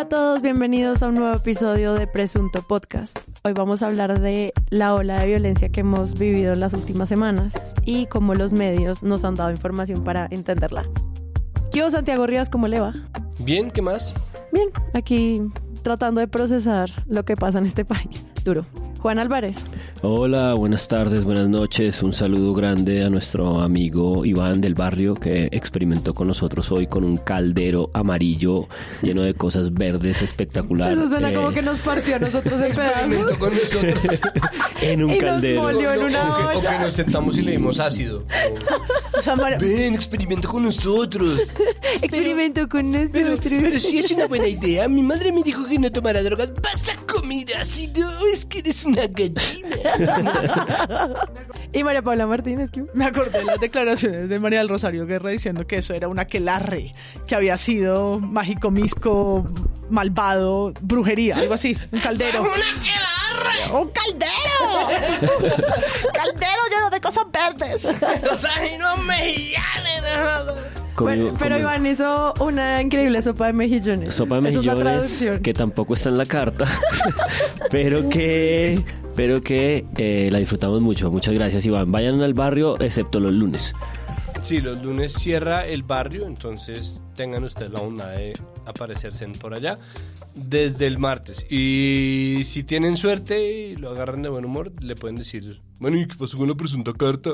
Hola a todos, bienvenidos a un nuevo episodio de Presunto Podcast. Hoy vamos a hablar de la ola de violencia que hemos vivido en las últimas semanas y cómo los medios nos han dado información para entenderla. Yo, Santiago Rivas, ¿cómo le va? Bien, ¿qué más? Bien, aquí tratando de procesar lo que pasa en este país. Duro. Juan Álvarez. Hola, buenas tardes, buenas noches. Un saludo grande a nuestro amigo Iván del barrio que experimentó con nosotros hoy con un caldero amarillo lleno de cosas verdes espectacular. Eso suena Eh, como que nos partió a nosotros en pedazos. Experimentó con nosotros. en un Y nos caldero. molió en una o, que, o que nos sentamos y le dimos ácido. O sea, Mar- Ven, experimenta con nosotros. experimento con Pero, nosotros. pero sí es una buena idea. Mi madre me dijo que no tomara drogas. ¿Vas a comer ácido? Es que eres una gallina. Y María Paula Martínez, ¿qué? Me acordé de las declaraciones de María del Rosario Guerra diciendo que eso era un aquelarre, que había sido mágico, misco, malvado, brujería, algo así, un caldero. ¡Un caldero! ¡Caldero lleno de cosas verdes! Los ajenos mexicanos. Comió- pero comió Iván hizo una increíble sopa de mejillones. Sopa de es mejillones traducción. que tampoco está en la carta, pero que, pero que eh, la disfrutamos mucho. Muchas gracias, Iván. Vayan al barrio, excepto los lunes. Sí, los lunes cierra el barrio, entonces tengan ustedes la onda de aparecerse por allá desde el martes. Y si tienen suerte y lo agarran de buen humor, le pueden decir, bueno, ¿y qué pasó con la presunta carta?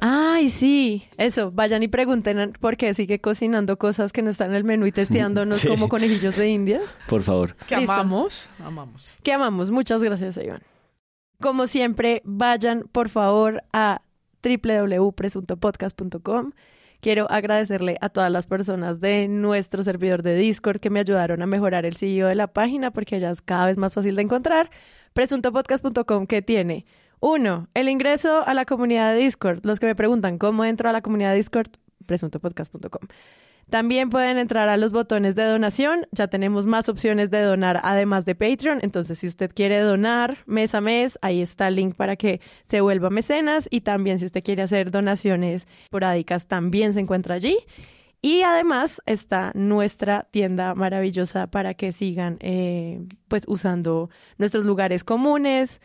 Ay, sí, eso, vayan y pregunten por qué sigue cocinando cosas que no están en el menú y testeándonos Sí. como conejillos de India. Por favor. Que amamos, amamos. Que amamos, muchas gracias, Iván. Como siempre, vayan por favor a www.presuntopodcast.com. Quiero agradecerle a todas las personas de nuestro servidor de Discord que me ayudaron a mejorar el sitio de la página porque ya es cada vez más fácil de encontrar. Presuntopodcast.com que tiene uno, el ingreso a la comunidad de Discord. Los que me preguntan cómo entro a la comunidad de Discord, presuntopodcast.com. También pueden entrar a los botones de donación. Ya tenemos más opciones de donar además de Patreon. Entonces, si usted quiere donar mes a mes, ahí está el link para que se vuelva mecenas. Y también si usted quiere hacer donaciones porádicas, también se encuentra allí. Y además está nuestra tienda maravillosa para que sigan eh, pues usando nuestros lugares comunes,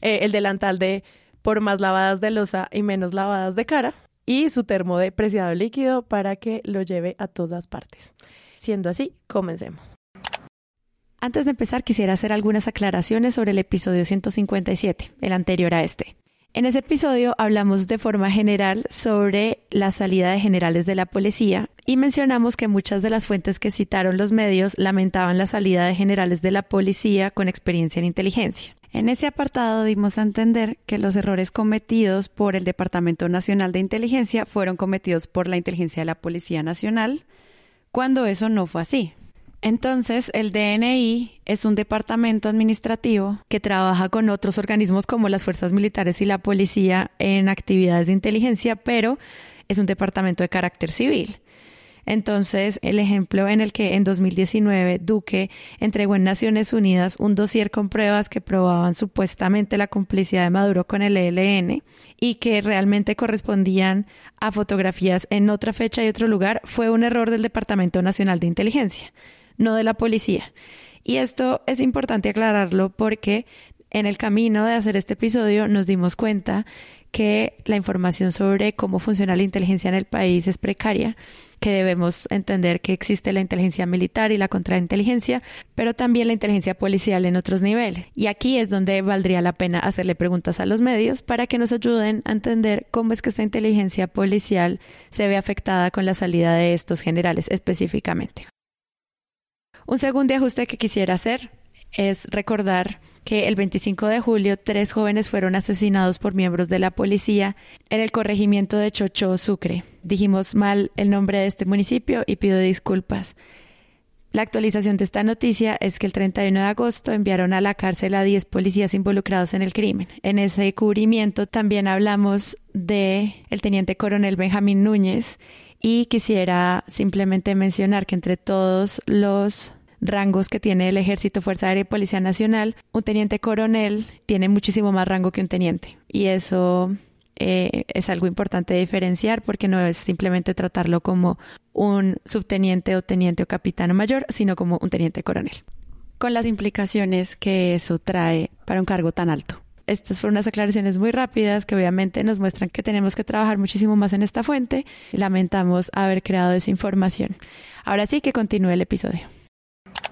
eh, el delantal de por más lavadas de losa y menos lavadas de cara y su termo de preciado líquido para que lo lleve a todas partes. Siendo así, comencemos. Antes de empezar, quisiera hacer algunas aclaraciones sobre el episodio 157, el anterior a este. En ese episodio hablamos de forma general sobre la salida de generales de la policía y mencionamos que muchas de las fuentes que citaron los medios lamentaban la salida de generales de la policía con experiencia en inteligencia. En ese apartado dimos a entender que los errores cometidos por el Departamento Nacional de Inteligencia fueron cometidos por la inteligencia de la Policía Nacional, cuando eso no fue así. Entonces, el DNI es un departamento administrativo que trabaja con otros organismos como las fuerzas militares y la policía en actividades de inteligencia, pero es un departamento de carácter civil. Entonces, el ejemplo en el que en 2019 Duque entregó en Naciones Unidas un dossier con pruebas que probaban supuestamente la complicidad de Maduro con el ELN y que realmente correspondían a fotografías en otra fecha y otro lugar, fue un error del Departamento Nacional de Inteligencia, no de la policía. Y esto es importante aclararlo porque en el camino de hacer este episodio nos dimos cuenta que la información sobre cómo funciona la inteligencia en el país es precaria, que debemos entender que existe la inteligencia militar y la contrainteligencia, pero también la inteligencia policial en otros niveles. Y aquí es donde valdría la pena hacerle preguntas a los medios para que nos ayuden a entender cómo es que esta inteligencia policial se ve afectada con la salida de estos generales específicamente. Un segundo ajuste que quisiera hacer es recordar que el 25 de julio tres jóvenes fueron asesinados por miembros de la policía en el corregimiento de Chocho, Sucre. Dijimos mal el nombre de este municipio y pido disculpas. La actualización de esta noticia es que el 31 de agosto enviaron a la cárcel a 10 policías involucrados en el crimen. En ese cubrimiento también hablamos de el teniente coronel Benjamín Núñez y quisiera simplemente mencionar que entre todos los rangos que tiene el Ejército, Fuerza Aérea y Policía Nacional, un teniente coronel tiene muchísimo más rango que un teniente. Y eso eh, es algo importante diferenciar porque no es simplemente tratarlo como un subteniente o teniente o capitán mayor, sino como un teniente coronel, con las implicaciones que eso trae para un cargo tan alto. Estas fueron unas aclaraciones muy rápidas que obviamente nos muestran que tenemos que trabajar muchísimo más en esta fuente. Lamentamos haber creado esa información. Ahora sí que continúe el episodio.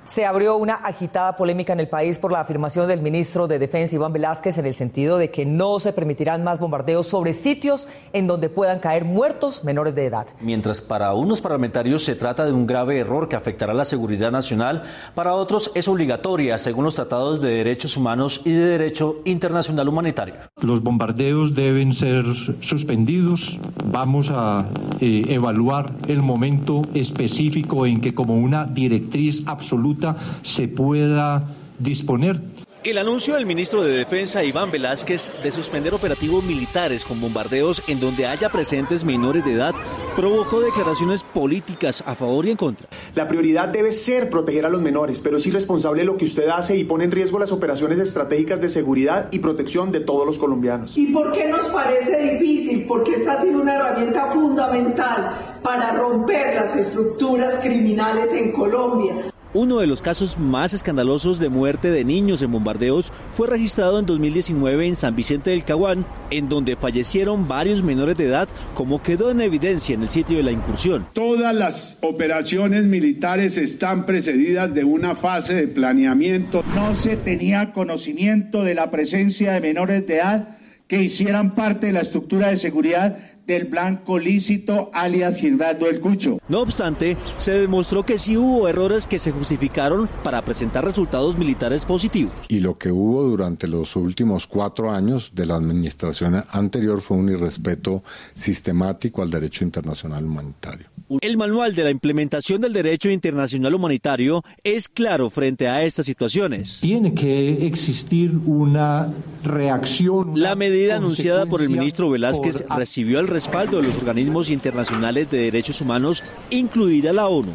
Se abrió una agitada polémica en el país por la afirmación del ministro de Defensa Iván Velázquez en el sentido de que no se permitirán más bombardeos sobre sitios en donde puedan caer muertos menores de edad. Mientras para unos parlamentarios se trata de un grave error que afectará la seguridad nacional, para otros es obligatoria según los tratados de derechos humanos y de derecho internacional humanitario. Los bombardeos deben ser suspendidos. Vamos a eh, evaluar el momento específico en que como una directriz absoluta se pueda disponer. El anuncio del ministro de Defensa Iván Velázquez de suspender operativos militares con bombardeos en donde haya presentes menores de edad provocó declaraciones políticas a favor y en contra. La prioridad debe ser proteger a los menores, pero es irresponsable lo que usted hace y pone en riesgo las operaciones estratégicas de seguridad y protección de todos los colombianos. ¿Y por qué nos parece difícil? Porque está ha sido una herramienta fundamental para romper las estructuras criminales en Colombia. Uno de los casos más escandalosos de muerte de niños en bombardeos fue registrado en 2019 en San Vicente del Caguán, en donde fallecieron varios menores de edad, como quedó en evidencia en el sitio de la incursión. Todas las operaciones militares están precedidas de una fase de planeamiento. No se tenía conocimiento de la presencia de menores de edad que hicieran parte de la estructura de seguridad del blanco lícito alias Gilberto El Cucho. No obstante, se demostró que sí hubo errores que se justificaron para presentar resultados militares positivos. Y lo que hubo durante los últimos cuatro años de la administración anterior fue un irrespeto sistemático al derecho internacional humanitario. El manual de la implementación del derecho internacional humanitario es claro frente a estas situaciones. Tiene que existir una reacción. Una la medida anunciada por el ministro Velázquez por... recibió el respaldo de los organismos internacionales de derechos humanos, incluida la ONU.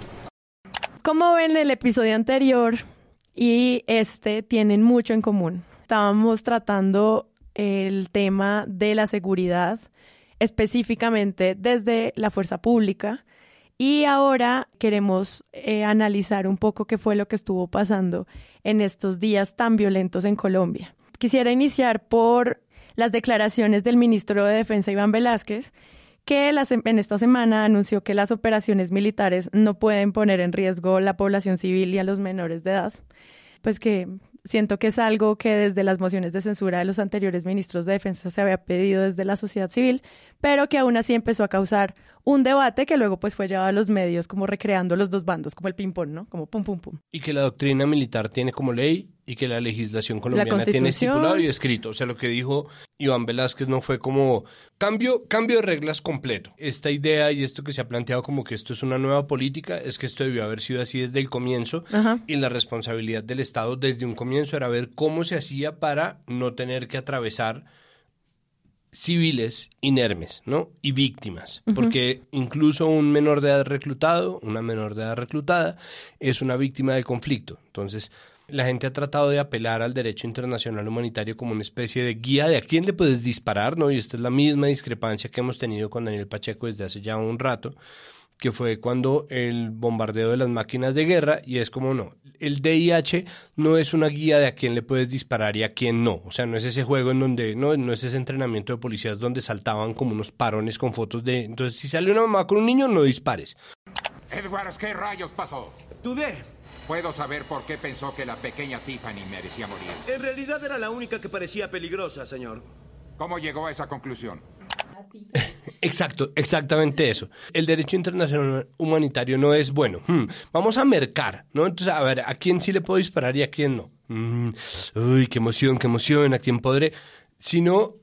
Como ven, el episodio anterior y este tienen mucho en común. Estábamos tratando el tema de la seguridad específicamente desde la fuerza pública y ahora queremos eh, analizar un poco qué fue lo que estuvo pasando en estos días tan violentos en Colombia. Quisiera iniciar por las declaraciones del ministro de Defensa Iván Velázquez, que en esta semana anunció que las operaciones militares no pueden poner en riesgo la población civil y a los menores de edad. Pues que siento que es algo que desde las mociones de censura de los anteriores ministros de defensa se había pedido desde la sociedad civil, pero que aún así empezó a causar un debate que luego pues fue llevado a los medios como recreando los dos bandos, como el ping-pong, ¿no? Como pum, pum, pum. Y que la doctrina militar tiene como ley y que la legislación colombiana tiene estipulado y escrito. O sea, lo que dijo Iván Velázquez no fue como cambio, cambio de reglas completo. Esta idea y esto que se ha planteado como que esto es una nueva política, es que esto debió haber sido así desde el comienzo Ajá. y la responsabilidad del Estado desde un comienzo era ver cómo se hacía para no tener que atravesar civiles inermes, ¿no? Y víctimas, porque incluso un menor de edad reclutado, una menor de edad reclutada, es una víctima del conflicto. Entonces, la gente ha tratado de apelar al derecho internacional humanitario como una especie de guía de a quién le puedes disparar, ¿no? Y esta es la misma discrepancia que hemos tenido con Daniel Pacheco desde hace ya un rato, que fue cuando el bombardeo de las máquinas de guerra, y es como no, el DIH no es una guía de a quién le puedes disparar y a quién no. O sea, no es ese juego en donde, no, no es ese entrenamiento de policías donde saltaban como unos parones con fotos de. Entonces, si sale una mamá con un niño, no dispares. Edwards, ¿qué rayos pasó? Dudé. ¿Puedo saber por qué pensó que la pequeña Tiffany merecía morir? En realidad era la única que parecía peligrosa, señor. ¿Cómo llegó a esa conclusión? Exacto, exactamente eso. El derecho internacional humanitario no es bueno. hmm, vamos a mercar, ¿no? Entonces, a ver, ¿a quién sí le puedo disparar y a quién no? Mm, uy, qué emoción, qué emoción, ¿a quién podré? Sino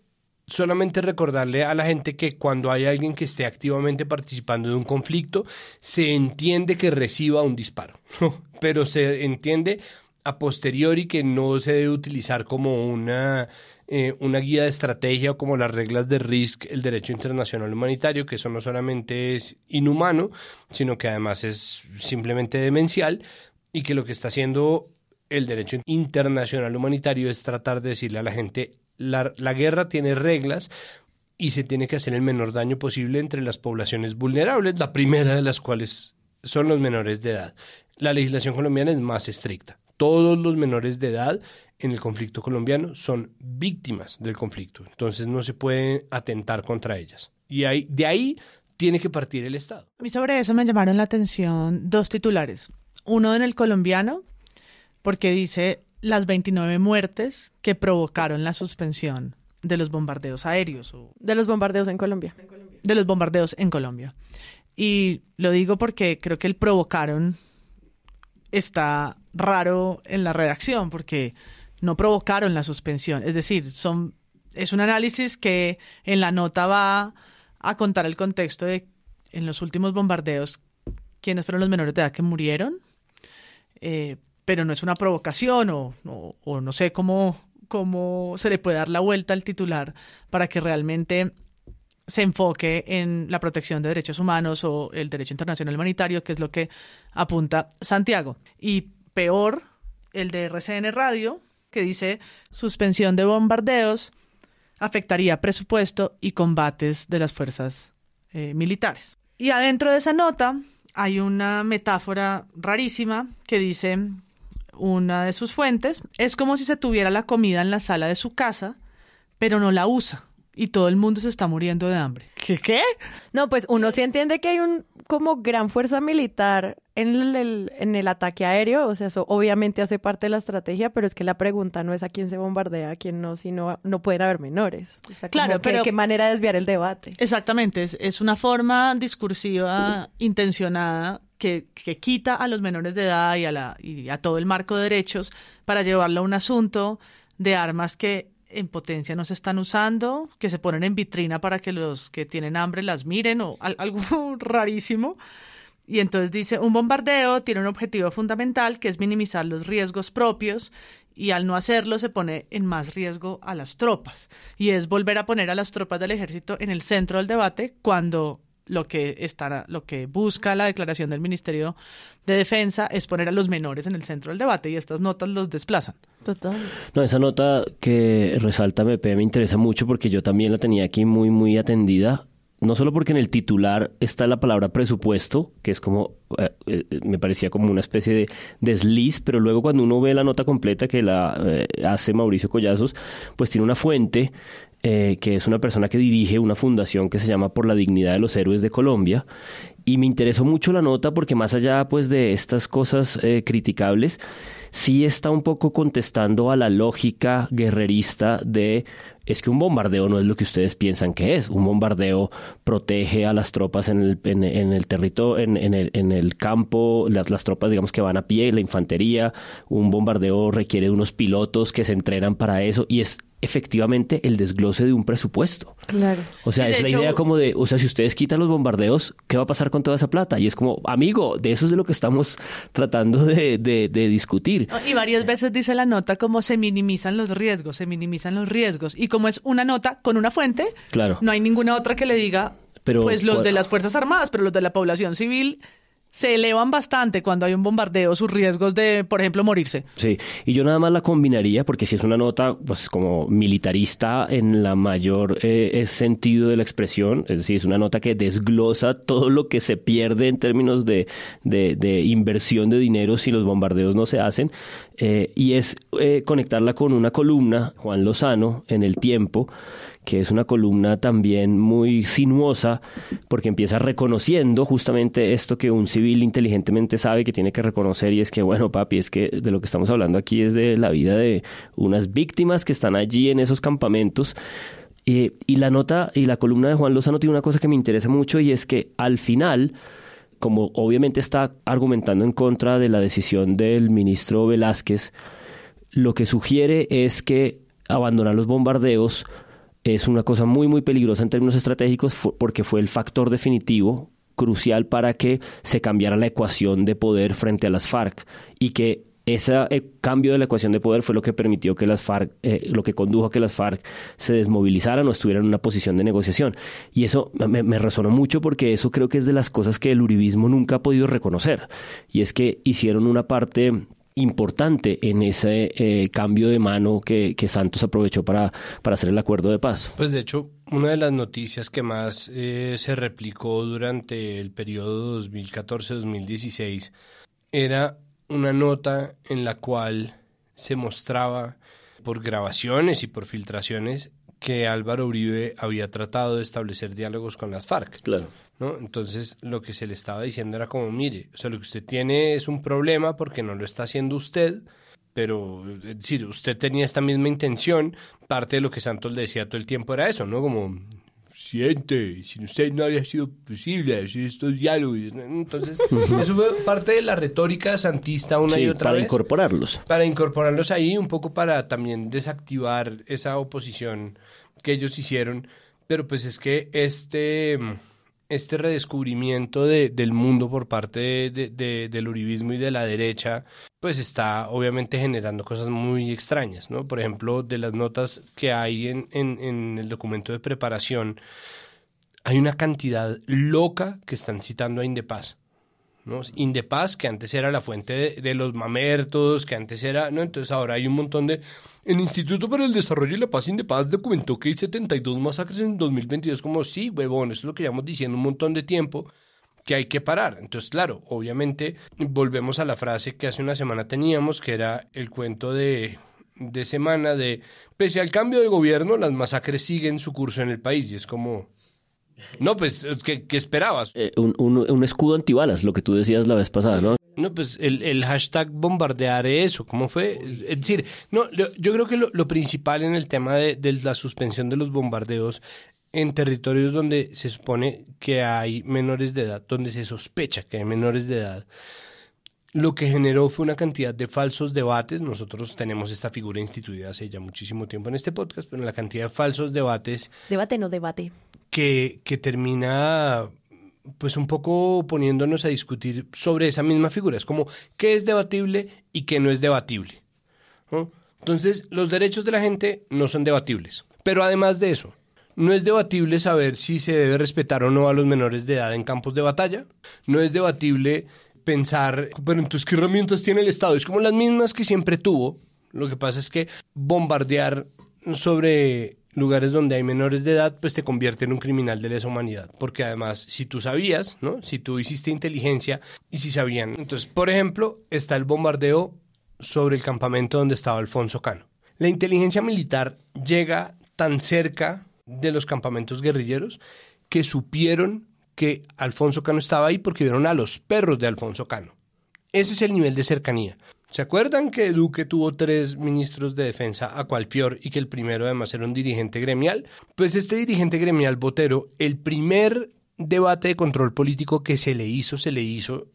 solamente recordarle a la gente que cuando hay alguien que esté activamente participando de un conflicto, se entiende que reciba un disparo, pero se entiende a posteriori que no se debe utilizar como una, eh, una guía de estrategia como las reglas de RISC, el derecho internacional humanitario, que eso no solamente es inhumano, sino que además es simplemente demencial y que lo que está haciendo el derecho internacional humanitario es tratar de decirle a la gente, la, la guerra tiene reglas y se tiene que hacer el menor daño posible entre las poblaciones vulnerables, la primera de las cuales son los menores de edad. La legislación colombiana es más estricta. Todos los menores de edad en el conflicto colombiano son víctimas del conflicto, entonces no se puede atentar contra ellas. Y ahí, de ahí tiene que partir el Estado. A mí sobre eso me llamaron la atención dos titulares. Uno en el colombiano, porque dice las 29 muertes que provocaron la suspensión de los bombardeos aéreos. O De los bombardeos en Colombia. de los bombardeos en Colombia. Y lo digo porque creo que el provocaron está raro en la redacción, porque no provocaron la suspensión. Es decir, son, es un análisis que en la nota va a contar el contexto de en los últimos bombardeos quiénes fueron los menores de edad que murieron, eh, pero no es una provocación o, o- o no sé cómo, cómo se le puede dar la vuelta al titular para que realmente se enfoque en la protección de derechos humanos o el derecho internacional humanitario, que es lo que apunta Santiago. Y peor, el de RCN Radio, que dice suspensión de bombardeos afectaría presupuesto y combates de las fuerzas eh, militares. Y adentro de esa nota hay una metáfora rarísima que dice una de sus fuentes, es como si se tuviera la comida en la sala de su casa, pero no la usa y todo el mundo se está muriendo de hambre. ¿Qué qué? No, pues uno sí entiende que hay un como gran fuerza militar en el, el- en el ataque aéreo, o sea, eso obviamente hace parte de la estrategia, pero es que la pregunta no es a quién se bombardea, a quién no, sino no pueden haber menores. O sea, Claro, pero- qué manera de desviar el debate. Exactamente, es, es una forma discursiva intencionada que, que quita a los menores de edad y a, la, y a todo el marco de derechos para llevarlo a un asunto de armas que en potencia no se están usando, que se ponen en vitrina para que los que tienen hambre las miren o al- algo rarísimo. Y entonces dice, un bombardeo tiene un objetivo fundamental que es minimizar los riesgos propios y al no hacerlo se pone en más riesgo a las tropas. Y es volver a poner a las tropas del ejército en el centro del debate cuando lo que estará, lo que busca la declaración del Ministerio de Defensa es poner a los menores en el centro del debate y estas notas los desplazan. Total. No, esa nota que resalta MP me interesa mucho porque yo también la tenía aquí muy, muy atendida. No solo porque en el titular está la palabra presupuesto, que es como, eh, eh, me parecía como una especie de desliz, pero luego cuando uno ve la nota completa que la eh, hace Mauricio Collazos, pues tiene una fuente eh, que es una persona que dirige una fundación que se llama Por la Dignidad de los Héroes de Colombia. Y me interesó mucho la nota porque más allá pues de estas cosas eh, criticables, sí está un poco contestando a la lógica guerrerista de es que un bombardeo no es lo que ustedes piensan que es. Un bombardeo protege a las tropas en el, en, el territorio, en, en el, en el campo, las, las tropas digamos que van a pie, la infantería. Un bombardeo requiere unos pilotos que se entrenan para eso y es efectivamente el desglose de un presupuesto. Claro. O sea, Sí, es la hecho- idea como de, o sea, si ustedes quitan los bombardeos, ¿qué va a pasar con toda esa plata? Y es como, amigo, de eso es de lo que estamos tratando de, de- de discutir. Y varias veces dice la nota como se minimizan los riesgos, se minimizan los riesgos. Y como es una nota con una fuente, Claro. no hay ninguna otra que le diga, Pero, pues los ¿cuál- de las Fuerzas Armadas, pero los de la población civil se elevan bastante cuando hay un bombardeo, sus riesgos de, por ejemplo, morirse. Sí, y yo nada más la combinaría porque si es una nota pues como militarista en la mayor eh, eh, sentido de la expresión, es decir, es una nota que desglosa todo lo que se pierde en términos de, de- inversión de dinero si los bombardeos no se hacen, eh, y es eh, conectarla con una columna, Juan Lozano, en el tiempo, que es una columna también muy sinuosa, porque empieza reconociendo justamente esto que un civil inteligentemente sabe que tiene que reconocer, y es que, bueno, papi, es que de lo que estamos hablando aquí es de la vida de unas víctimas que están allí en esos campamentos. Y la nota y la columna de Juan Lozano tiene una cosa que me interesa mucho, y es que al final como obviamente está argumentando en contra de la decisión del ministro Velázquez, lo que sugiere es que abandonar los bombardeos es una cosa muy, muy peligrosa en términos estratégicos porque fue el factor definitivo crucial para que se cambiara la ecuación de poder frente a las FARC y que ese cambio de la ecuación de poder fue lo que permitió que las FARC, eh, lo que condujo a que las FARC se desmovilizaran o estuvieran en una posición de negociación. Y eso me, me resonó mucho porque eso creo que es de las cosas que el uribismo nunca ha podido reconocer. Y es que hicieron una parte importante en ese eh, cambio de mano que, que Santos aprovechó para, para hacer el acuerdo de paz. Pues de hecho, una de las noticias que más eh, se replicó durante el periodo 2014-2016 era una nota en la cual se mostraba por grabaciones y por filtraciones que Álvaro Uribe había tratado de establecer diálogos con las FARC. Claro. ¿No? Entonces lo que se le estaba diciendo era como, mire, o sea, lo que usted tiene es un problema porque no lo está haciendo usted, pero es decir, usted tenía esta misma intención, parte de lo que Santos le decía todo el tiempo era eso, ¿no? Como, siente, sin usted no habría sido posible hacer estos diálogos. Entonces, eso fue parte de la retórica santista una Sí, y otra para vez. incorporarlos. Para incorporarlos ahí, un poco para también desactivar esa oposición que ellos hicieron. Pero pues es que este, este redescubrimiento de- del mundo por parte de- de- de- del uribismo y de la derecha, pues está obviamente generando cosas muy extrañas, ¿no? Por ejemplo, de las notas que hay en, en- en el documento de preparación, hay una cantidad loca que están citando a Indepaz. Indepaz, que antes era la fuente de, de los mamertos, que antes era, ¿no? Entonces ahora hay un montón de... El Instituto para el Desarrollo y la Paz Indepaz documentó que hay 72 masacres en 2022, como sí, huevón, eso es lo que llevamos diciendo un montón de tiempo, que hay que parar. Entonces, claro, obviamente volvemos a la frase que hace una semana teníamos, que era el cuento de, de semana de, pese al cambio de gobierno, las masacres siguen su curso en el país y es como... No, pues, ¿qué, qué esperabas? Eh, un, un- un escudo antibalas, lo que tú decías la vez pasada, ¿no? No, pues el, el hashtag bombardear eso, ¿cómo fue? Es decir, no, yo creo que lo, lo principal en el tema de, de la suspensión de los bombardeos en territorios donde se supone que hay menores de edad, donde se sospecha que hay menores de edad, lo que generó fue una cantidad de falsos debates. Nosotros tenemos esta figura instituida hace ya muchísimo tiempo en este podcast, pero la cantidad de falsos debates Debate, no debate. Que, termina pues un poco poniéndonos a discutir sobre esa misma figura. Es como qué es debatible y qué no es debatible. Entonces, los derechos de la gente no son debatibles. Pero además de eso, no es debatible saber si se debe respetar o no a los menores de edad en campos de batalla. No es debatible pensar, pero entonces, ¿qué herramientas tiene el Estado? Es como las mismas que siempre tuvo. Lo que pasa es que bombardear sobre lugares donde hay menores de edad, pues te convierte en un criminal de lesa humanidad. Porque además, si tú sabías, ¿no? Si tú hiciste inteligencia y si sabían. Entonces, por ejemplo, está el bombardeo sobre el campamento donde estaba Alfonso Cano. La inteligencia militar llega tan cerca de los campamentos guerrilleros que supieron que Alfonso Cano estaba ahí porque vieron a los perros de Alfonso Cano. Ese es el nivel de cercanía. ¿Se acuerdan que Duque tuvo tres ministros de defensa a cual peor y que el primero además era un dirigente gremial? Pues este dirigente gremial Botero, el primer debate de control político que se le hizo, se le hizo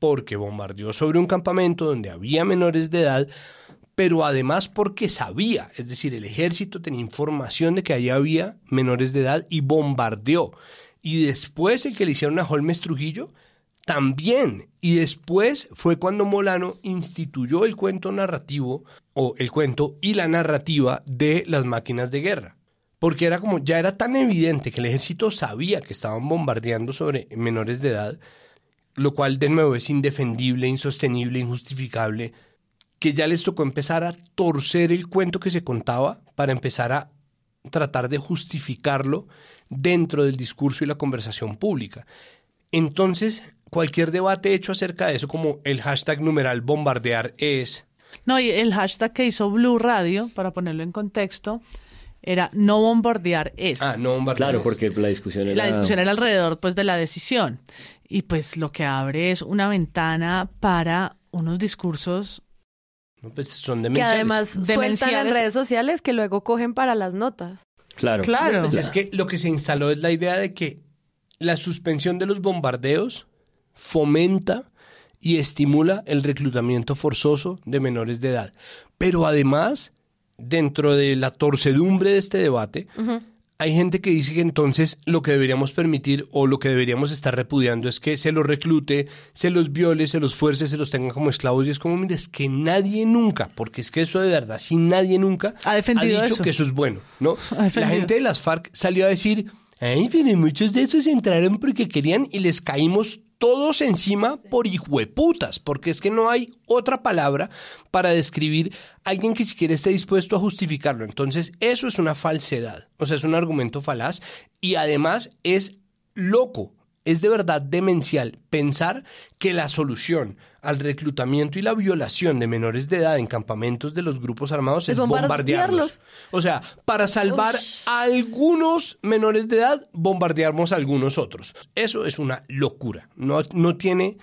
porque bombardeó sobre un campamento donde había menores de edad, pero además porque sabía, es decir, el ejército tenía información de que allí había menores de edad y bombardeó. Y después el que le hicieron a Holmes Trujillo, también. Y después fue cuando Molano instituyó el cuento narrativo, o el cuento y la narrativa de las máquinas de guerra. Porque era como, ya era tan evidente que el ejército sabía que estaban bombardeando sobre menores de edad, lo cual de nuevo es indefendible, insostenible, injustificable, que ya les tocó empezar a torcer el cuento que se contaba para empezar a tratar de justificarlo dentro del discurso y la conversación pública. Entonces, cualquier debate hecho acerca de eso, como el hashtag numeral bombardear es, No, y el hashtag que hizo Blue Radio, para ponerlo en contexto, era no bombardear es. ah, no bombardear. Claro, es. porque la discusión era... La discusión era alrededor pues de la decisión. Y pues lo que abre es una ventana para unos discursos No, pues son Que demenciales. además sueltan en Demenciales. redes sociales que luego cogen para las notas. Claro. Claro. Pues es que lo que se instaló es la idea de que la suspensión de los bombardeos fomenta y estimula el reclutamiento forzoso de menores de edad. Pero además, dentro de la torcedumbre de este debate, hay gente que dice que entonces lo que deberíamos permitir o lo que deberíamos estar repudiando es que se los reclute, se los viole, se los fuerce, se los tenga como esclavos. Y es como, mira, es que nadie nunca, porque es que eso de verdad, si nadie nunca Ha defendido dicho eso. que eso es bueno, ¿no? La gente de las FARC salió a decir, ay, pero muchos de esos entraron porque querían y les caímos todos encima por hijueputas, porque es que no hay otra palabra para describir a alguien que siquiera esté dispuesto a justificarlo. Entonces, eso es una falsedad, o sea, es un argumento falaz y además es loco, es de verdad demencial pensar que la solución al reclutamiento y la violación de menores de edad en campamentos de los grupos armados es, bombardearlos. O sea, para salvar a algunos menores de edad, bombardeamos a algunos otros. Eso es una locura. No, no tiene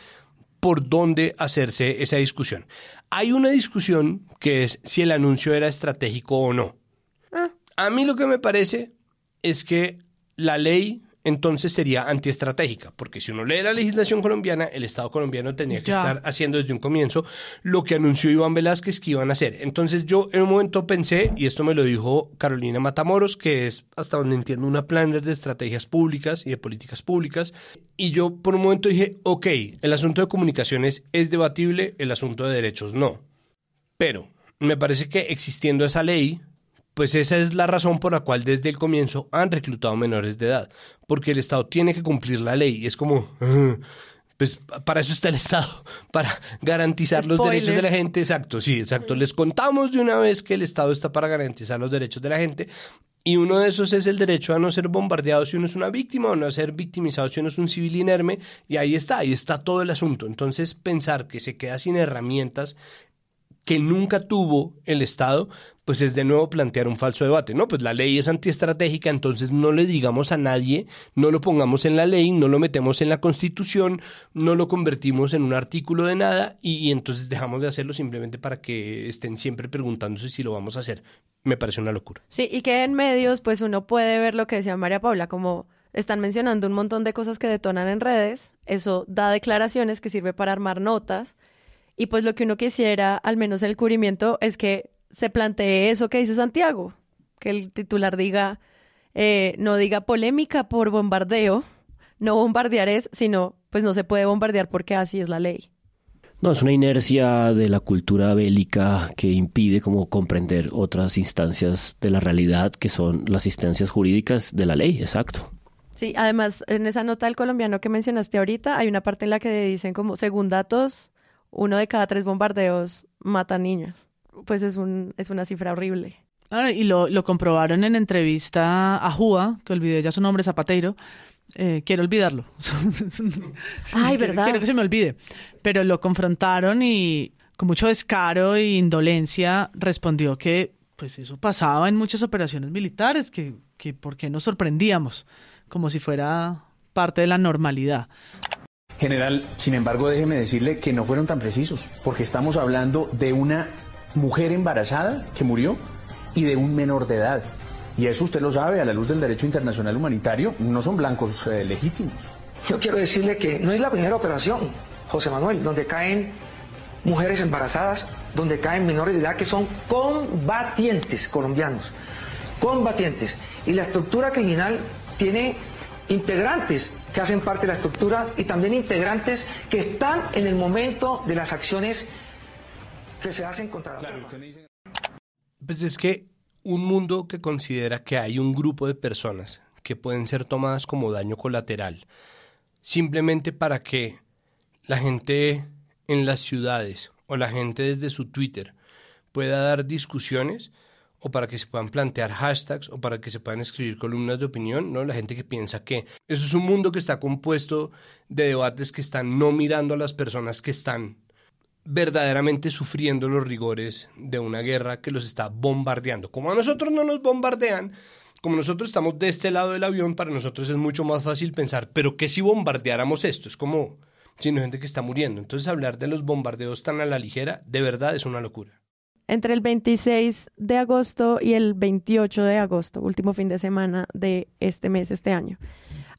por dónde hacerse esa discusión. Hay una discusión que es si el anuncio era estratégico o no. Ah. A mí lo que me parece es que la ley entonces sería antiestratégica, porque si uno lee la legislación colombiana, el Estado colombiano tenía que Ya. estar haciendo desde un comienzo lo que anunció Iván Velázquez que iban a hacer. Entonces yo en un momento pensé, y esto me lo dijo Carolina Matamoros, que es hasta donde entiendo una planner de estrategias públicas y de políticas públicas, y yo por un momento dije, ok, el asunto de comunicaciones es debatible, el asunto de derechos no. Pero me parece que existiendo esa ley, pues esa es la razón por la cual desde el comienzo han reclutado menores de edad, porque el Estado tiene que cumplir la ley. Y es como, "Ah, pues para eso está el Estado, para garantizar los derechos de la gente. Exacto, sí, exacto. Les contamos de una vez que el Estado está para garantizar los derechos de la gente. Y uno de esos es el derecho a no ser bombardeado si uno es una víctima o no a ser victimizado si uno es un civil inerme. Y ahí está, ahí está todo el asunto. Entonces pensar que se queda sin herramientas que nunca tuvo el Estado, pues es de nuevo plantear un falso debate. No, pues la ley es antiestratégica, entonces no le digamos a nadie, no lo pongamos en la ley, no lo metemos en la Constitución, no lo convertimos en un artículo de nada y, entonces dejamos de hacerlo simplemente para que estén siempre preguntándose si lo vamos a hacer. Me parece una locura. Sí, y que en medios, pues uno puede ver lo que decía María Paula, como están mencionando un montón de cosas que detonan en redes, eso da declaraciones que sirve para armar notas, y pues lo que uno quisiera, al menos el cubrimiento, es que se plantee eso que dice Santiago, que el titular diga, eh, no diga polémica por bombardeo, no bombardear es, sino pues no se puede bombardear porque así es la ley. No, es una inercia de la cultura bélica que impide como comprender otras instancias de la realidad que son las instancias jurídicas de la ley, exacto. Sí, además, en esa nota del colombiano que mencionaste ahorita, hay una parte en la que dicen como, según datos, uno de cada tres bombardeos mata niños. Pues es, un, es una cifra horrible. Ah, y lo, lo comprobaron en entrevista a Júa, que olvidé ya su nombre, Zapateiro. Eh, quiero olvidarlo. Ay, Quiero- ¿verdad? Quiero que se me olvide. Pero lo confrontaron y con mucho descaro e indolencia respondió que pues eso pasaba en muchas operaciones militares, que, que por qué nos sorprendíamos, como si fuera parte de la normalidad. General, sin embargo, déjeme decirle que no fueron tan precisos, porque estamos hablando de una mujer embarazada que murió y de un menor de edad. Y eso usted lo sabe, a la luz del derecho internacional humanitario, no son blancos eh, legítimos. Yo quiero decirle que no es la primera operación, José Manuel, donde caen mujeres embarazadas, donde caen menores de edad que son combatientes colombianos, combatientes. Y la estructura criminal tiene integrantes que hacen parte de la estructura y también integrantes que están en el momento de las acciones que se hacen contra la tropa. Pues es que un mundo que considera que hay un grupo de personas que pueden ser tomadas como daño colateral, simplemente para que la gente en las ciudades o la gente desde su Twitter pueda dar discusiones o para que se puedan plantear hashtags o para que se puedan escribir columnas de opinión, ¿no? La gente que piensa que eso es un mundo que está compuesto de debates que están no mirando a las personas que están verdaderamente sufriendo los rigores de una guerra que los está bombardeando. Como a nosotros no nos bombardean, como nosotros estamos de este lado del avión, para nosotros es mucho más fácil pensar, pero ¿qué si bombardeáramos esto? Es como, sino gente que está muriendo. Entonces hablar de los bombardeos tan a la ligera, de verdad es una locura. Entre el 26 de agosto y el 28 de agosto, último fin de semana de este mes, este año,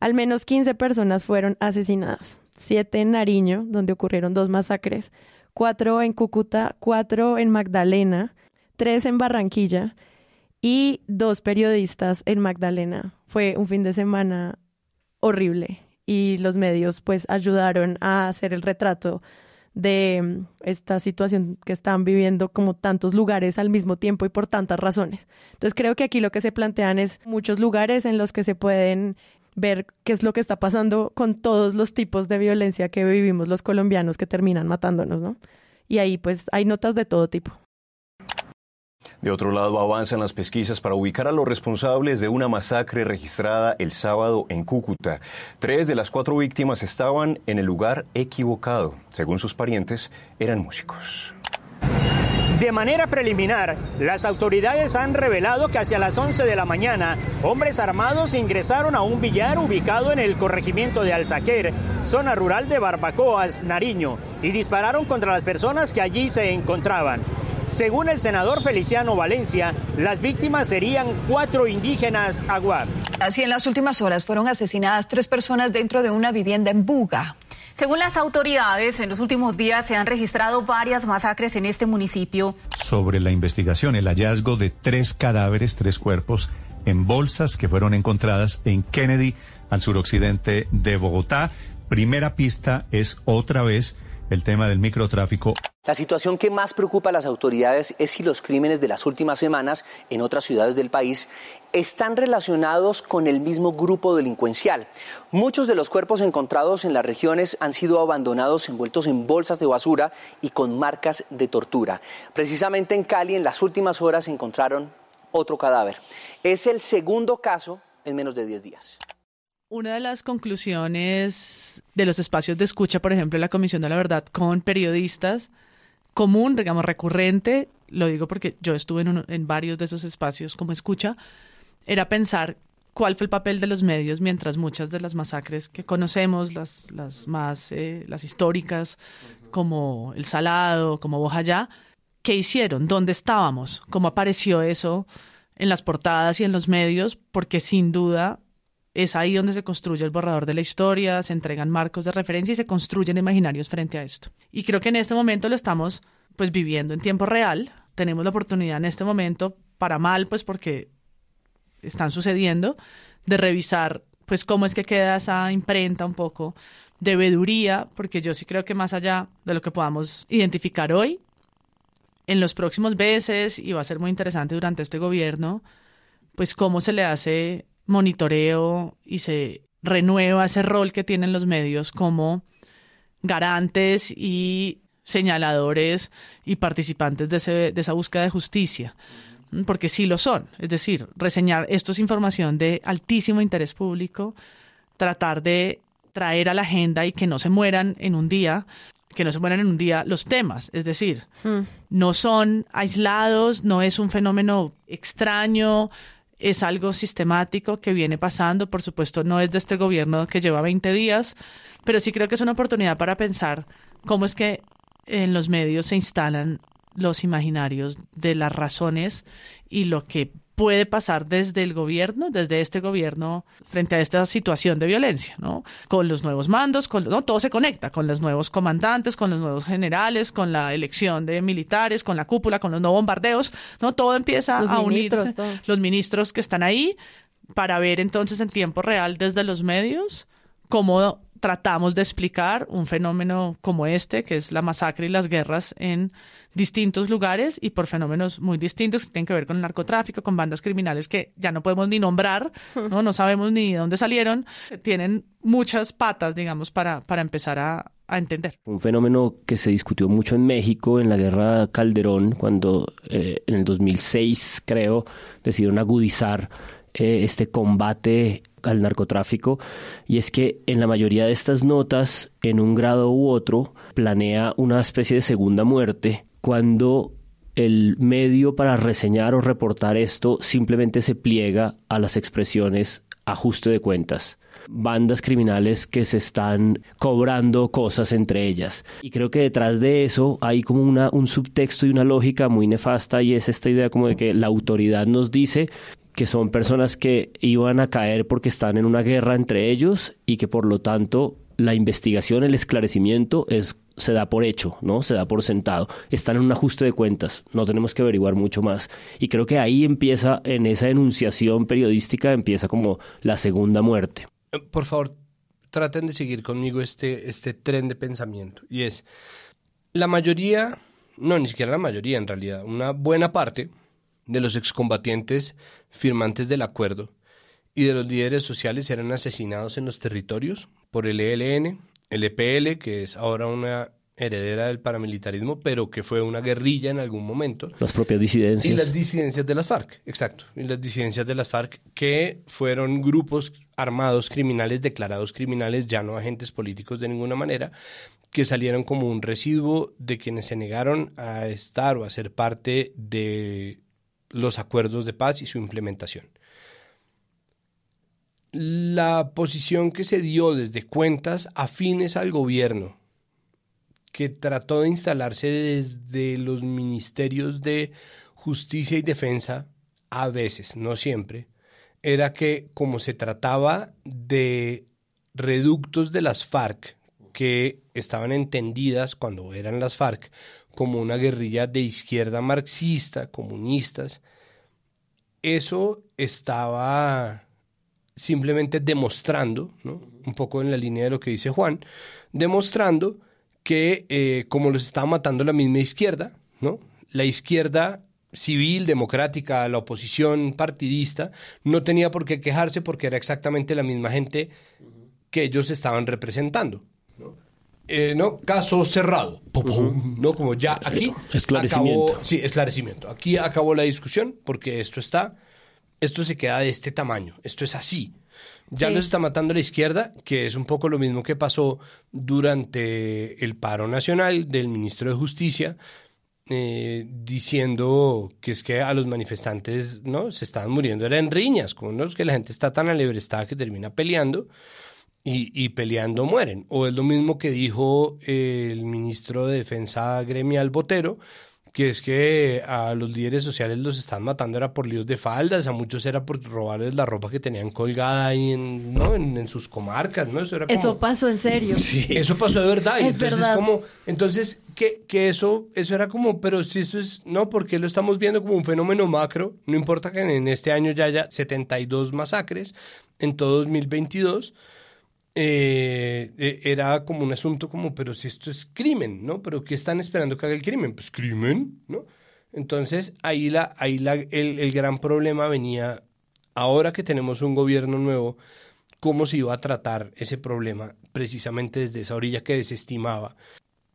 al menos 15 personas fueron asesinadas. Siete en Nariño, donde ocurrieron dos masacres, cuatro en Cúcuta, cuatro en Magdalena, tres en Barranquilla y dos periodistas en Magdalena. Fue un fin de semana horrible y los medios pues ayudaron a hacer el retrato de mm, esta situación que están viviendo como tantos lugares al mismo tiempo y por tantas razones. Entonces creo que aquí lo que se plantean es muchos lugares en los que se pueden ver qué es lo que está pasando con todos los tipos de violencia que vivimos los colombianos que terminan matándonos, ¿no? Y ahí pues hay notas de todo tipo. De otro lado, avanzan las pesquisas para ubicar a los responsables de una masacre registrada el sábado en Cúcuta. Tres de las cuatro víctimas estaban en el lugar equivocado. Según sus parientes, eran músicos. De manera preliminar, las autoridades han revelado que hacia las 11 de la mañana, hombres armados ingresaron a un billar ubicado en el corregimiento de Altaquer, zona rural de Barbacoas, Nariño, y dispararon contra las personas que allí se encontraban. Según el senador Feliciano Valencia, las víctimas serían cuatro indígenas aguar. Así en las últimas horas fueron asesinadas tres personas dentro de una vivienda en Buga. Según las autoridades, en los últimos días se han registrado varias masacres en este municipio. Sobre la investigación, el hallazgo de tres cadáveres, tres cuerpos en bolsas que fueron encontradas en Kennedy, al suroccidente de Bogotá. Primera pista es otra vez el tema del microtráfico. La situación que más preocupa a las autoridades es si los crímenes de las últimas semanas en otras ciudades del país están relacionados con el mismo grupo delincuencial. Muchos de los cuerpos encontrados en las regiones han sido abandonados envueltos en bolsas de basura y con marcas de tortura. Precisamente en Cali en las últimas horas encontraron otro cadáver. Es el segundo caso en menos de 10 días. Una de las conclusiones de los espacios de escucha, por ejemplo, la Comisión de la Verdad con periodistas, común, digamos, recurrente, lo digo porque yo estuve en, varios de esos espacios como escucha, era pensar cuál fue el papel de los medios mientras muchas de las masacres que conocemos, las, las más, eh, las históricas, como El Salado, como Bojayá, ¿qué hicieron? ¿Dónde estábamos? ¿Cómo apareció eso en las portadas y en los medios? Porque sin duda es ahí donde se construye el borrador de la historia, se entregan marcos de referencia y se construyen imaginarios frente a esto. Y creo que en este momento lo estamos pues viviendo en tiempo real. Tenemos la oportunidad en este momento, para mal, pues porque están sucediendo, de revisar pues cómo es que queda esa imprenta un poco de veduría, porque yo sí creo que más allá de lo que podamos identificar hoy, en los próximos meses, y va a ser muy interesante durante este gobierno, pues cómo se le hace monitoreo y se renueva ese rol que tienen los medios como garantes y señaladores y participantes de, ese, de esa búsqueda de justicia, porque sí lo son. Es decir, reseñar esto es información de altísimo interés público, tratar de traer a la agenda y que no se mueran en un día, que no se mueran en un día los temas. Es decir, no son aislados, no es un fenómeno extraño, es algo sistemático que viene pasando. Por supuesto, no es de este gobierno que lleva 20 días, pero sí creo que es una oportunidad para pensar cómo es que en los medios se instalan los imaginarios de las razones y lo que puede pasar desde el gobierno, desde este gobierno, frente a esta situación de violencia, ¿no? Con los nuevos mandos, con, ¿no? todo se conecta, con los nuevos comandantes, con los nuevos generales, con la elección de militares, con la cúpula, con los no bombardeos, ¿no? Todo empieza a unirse. Los ministros que están ahí para ver entonces en tiempo real desde los medios cómo tratamos de explicar un fenómeno como este, que es la masacre y las guerras en distintos lugares y por fenómenos muy distintos que tienen que ver con el narcotráfico, con bandas criminales que ya no podemos ni nombrar, no, no sabemos ni de dónde salieron, tienen muchas patas, digamos, para, para empezar a, a entender. Un fenómeno que se discutió mucho en México en la guerra Calderón, cuando eh, en el 2006, creo, decidieron agudizar eh, este combate al narcotráfico. Y es que en la mayoría de estas notas, en un grado u otro, planea una especie de segunda muerte cuando el medio para reseñar o reportar esto simplemente se pliega a las expresiones ajuste de cuentas bandas criminales que se están cobrando cosas entre ellas. Y creo que detrás de eso hay como una, un subtexto y una lógica muy nefasta y es esta idea como de que la autoridad nos dice que son personas que iban a caer porque están en una guerra entre ellos y que por lo tanto la investigación, el esclarecimiento es se da por hecho, ¿no? Se da por sentado. Están en un ajuste de cuentas, no tenemos que averiguar mucho más. Y creo que ahí empieza, en esa enunciación periodística, empieza como la segunda muerte. Eh, por favor, traten de seguir conmigo este, este tren de pensamiento. Y es, la mayoría, no, ni siquiera la mayoría en realidad, una buena parte de los excombatientes firmantes del acuerdo y de los líderes sociales eran asesinados en los territorios por el ELN, el EPL, que es ahora una heredera del paramilitarismo, pero que fue una guerrilla en algún momento. Las propias disidencias. Y las disidencias de las FARC, exacto. Y las disidencias de las FARC, que fueron grupos armados criminales, declarados criminales, ya no agentes políticos de ninguna manera, que salieron como un residuo de quienes se negaron a estar o a ser parte de los acuerdos de paz y su implementación. La posición que se dio desde cuentas afines al gobierno, que trató de instalarse desde los ministerios de justicia y defensa, a veces, no siempre, era que como se trataba de reductos de las FARC, que estaban entendidas cuando eran las FARC como una guerrilla de izquierda marxista, comunistas, eso estaba simplemente demostrando, un poco en la línea de lo que dice Juan, demostrando que eh, como los estaba matando la misma izquierda, ¿no? la izquierda civil, democrática, la oposición partidista, no tenía por qué quejarse porque era exactamente la misma gente que ellos estaban representando. ¿no? Eh, ¿no? Caso cerrado. ¿no? Como ya aquí. Esclarecimiento. Acabó, sí, esclarecimiento. Aquí acabó la discusión porque esto está. Esto se queda de este tamaño. Esto es así. Ya Sí. nos está matando la izquierda, que es un poco lo mismo que pasó durante el paro nacional del ministro de Justicia, eh, diciendo que es que a los manifestantes no se estaban muriendo era en riñas, con los que la gente está tan alebrestada que termina peleando y, y peleando mueren. O es lo mismo que dijo el ministro de Defensa gremial Botero, que es que a los líderes sociales los están matando era por líos de faldas, a muchos era por robarles la ropa que tenían colgada ahí en, ¿no? en, en sus comarcas, ¿no? Eso era como... Eso pasó en serio. Sí, eso pasó de verdad. Es entonces, verdad. Como, entonces, que, que eso, eso era como, pero si eso es, no, porque lo estamos viendo como un fenómeno macro, no importa que en este año ya haya 72 masacres en todo 2022, eh, eh, era como un asunto como, pero si esto es crimen, ¿no? Pero ¿qué están esperando que haga el crimen? Pues crimen, ¿no? Entonces, ahí, la, ahí la, el, el gran problema venía, ahora que tenemos un gobierno nuevo, cómo se iba a tratar ese problema precisamente desde esa orilla que desestimaba.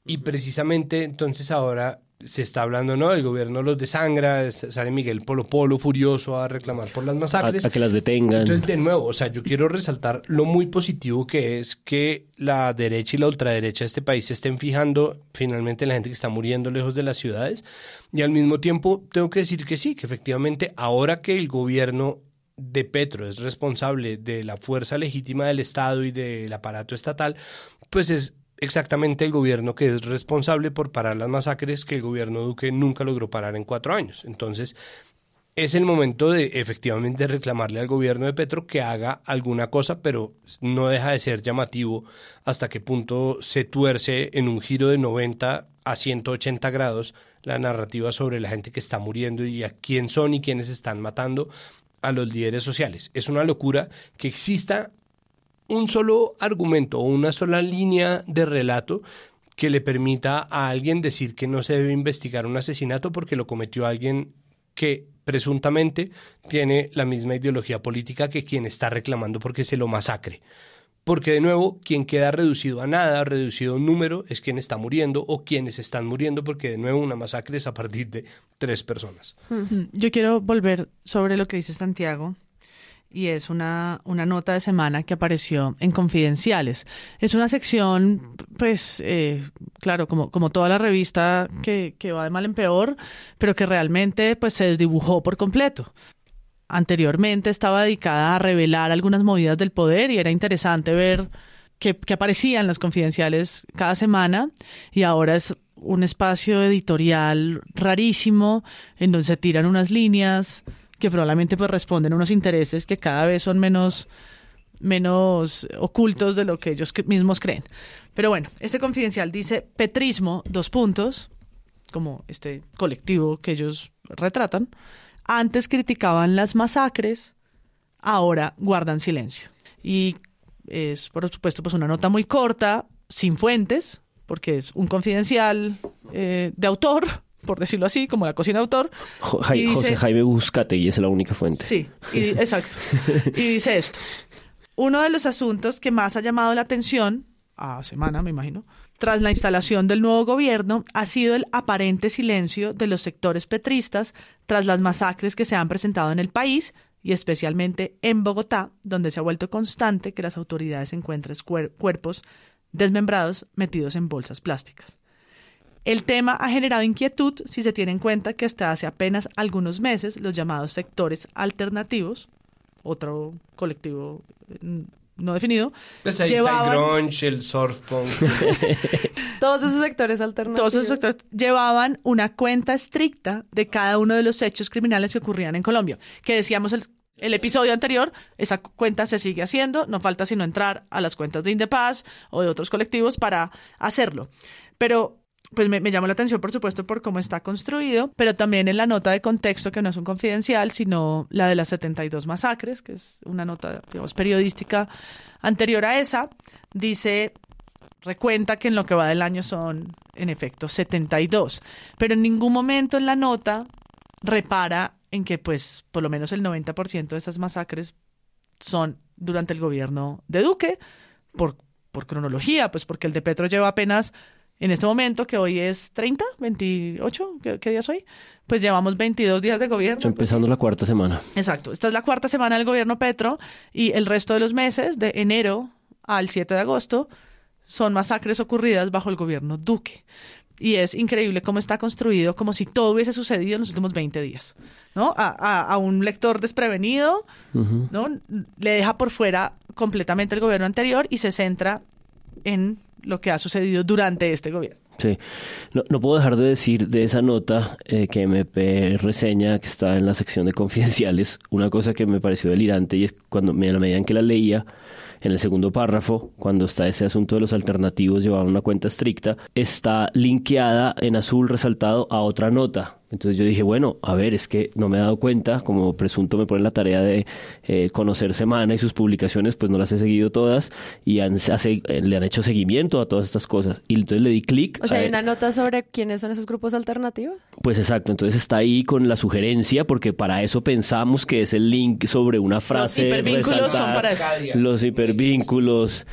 Y precisamente entonces ahora se está hablando, ¿no? El gobierno los desangra, sale Miguel Polo Polo furioso a reclamar por las A, masacres. a que las detengan. Entonces, de nuevo, o sea, yo quiero resaltar lo muy positivo que es que la derecha y la ultraderecha de este país se estén fijando finalmente en la gente que está muriendo lejos de las ciudades. Y al mismo tiempo, tengo que decir que sí, que efectivamente, ahora que el gobierno de Petro es responsable de la fuerza legítima del Estado y del aparato estatal, pues es exactamente el gobierno que es responsable por parar las masacres que el gobierno Duque nunca logró parar en cuatro años. Entonces, es el momento de efectivamente reclamarle al gobierno de Petro que haga alguna cosa, pero no deja de ser llamativo hasta qué punto se tuerce en un giro de 90 a 180 grados la narrativa sobre la gente que está muriendo y a quién son y quiénes están matando a los líderes sociales. Es una locura que exista un solo argumento o una sola línea de relato que le permita a alguien decir que no se debe investigar un asesinato porque lo cometió alguien que presuntamente tiene la misma ideología política que quien está reclamando porque se lo masacre. Porque de nuevo, quien queda reducido a nada, reducido a un número, es quien está muriendo o quienes están muriendo, porque de nuevo una masacre es a partir de tres personas. Yo quiero volver sobre lo que dice Santiago y es una, una nota de semana que apareció en Confidenciales. Es una sección, pues, eh, claro, como, como toda la revista que, que va de mal en peor, pero que realmente pues se desdibujó por completo. Anteriormente estaba dedicada a revelar algunas movidas del poder y era interesante ver que, aparecían los confidenciales cada semana y ahora es un espacio editorial rarísimo en donde se tiran unas líneas que probablemente pues responden a unos intereses que cada vez son menos menos ocultos de lo que ellos mismos creen. Pero bueno, este confidencial dice petrismo, dos puntos, como este colectivo que ellos retratan, antes criticaban las masacres, ahora guardan silencio. Y es, por supuesto, pues una nota muy corta, sin fuentes, porque es un confidencial eh, de autor, por decirlo así, como la cocina de autor. Jo- Jai- y dice- José Jaime Buscategui es la única fuente. Sí, y- exacto. Y dice esto. Uno de los asuntos que más ha llamado la atención, a semana me imagino, tras la instalación del nuevo gobierno, ha sido el aparente silencio de los sectores petristas tras las masacres que se han presentado en el país y especialmente en Bogotá, donde se ha vuelto constante que las autoridades encuentren cuer- cuerpos desmembrados metidos en bolsas plásticas. El tema ha generado inquietud si se tiene en cuenta que hasta hace apenas algunos meses los llamados sectores alternativos, otro colectivo mm, no definido, Pues ahí está el llevaban, grunge, el surf punk. Todos esos sectores alternativos. todos esos sectores llevaban una cuenta estricta de cada uno de los hechos criminales que ocurrían en Colombia. Que decíamos el, el episodio anterior, esa cu- cuenta se sigue haciendo, no falta sino entrar a las cuentas de Indepaz o de otros colectivos para hacerlo. Pero pues me, me llamó la atención, por supuesto, por cómo está construido, pero también en la nota de contexto, que no es un confidencial, sino la de las 72 masacres, que es una nota, digamos, periodística anterior a esa, dice recuenta que en lo que va del año son, en efecto, 72. Pero en ningún momento en la nota repara en que, pues, por lo menos el 90% de esas masacres son durante el gobierno de Duque, por, por cronología, pues porque el de Petro lleva apenas, en este momento, que hoy es 30, 28, ¿qué, qué día es hoy? Pues llevamos 22 días de gobierno. Empezando la cuarta semana. Exacto. Esta es la cuarta semana del gobierno Petro y el resto de los meses, de enero al 7 de agosto, son masacres ocurridas bajo el gobierno Duque. Y es increíble cómo está construido, como si todo hubiese sucedido en los últimos 20 días. ¿no? A, a- a un lector desprevenido, ¿no? le deja por fuera completamente el gobierno anterior y se centra en lo que ha sucedido durante este gobierno. Sí. No, no puedo dejar de decir de esa nota eh, que MP reseña, que está en la sección de confidenciales, una cosa que me pareció delirante y es cuando, a la medida en que la leía, en el segundo párrafo, cuando está ese asunto de los alternativos llevaban una cuenta estricta, está linkeada en azul resaltado a otra nota. Entonces yo dije, bueno, a ver, es que no me he dado cuenta, como presunto me pone la tarea de eh, conocer Semana y sus publicaciones, pues no las he seguido todas y han, hace- eh, le han hecho seguimiento a todas estas cosas. Y entonces le di clic. O sea, hay una nota sobre quiénes son esos grupos alternativos. pues exacto, entonces está ahí con la sugerencia, porque para eso pensamos que es el link sobre una frase. hipervínculos son para. Los hipervínculos.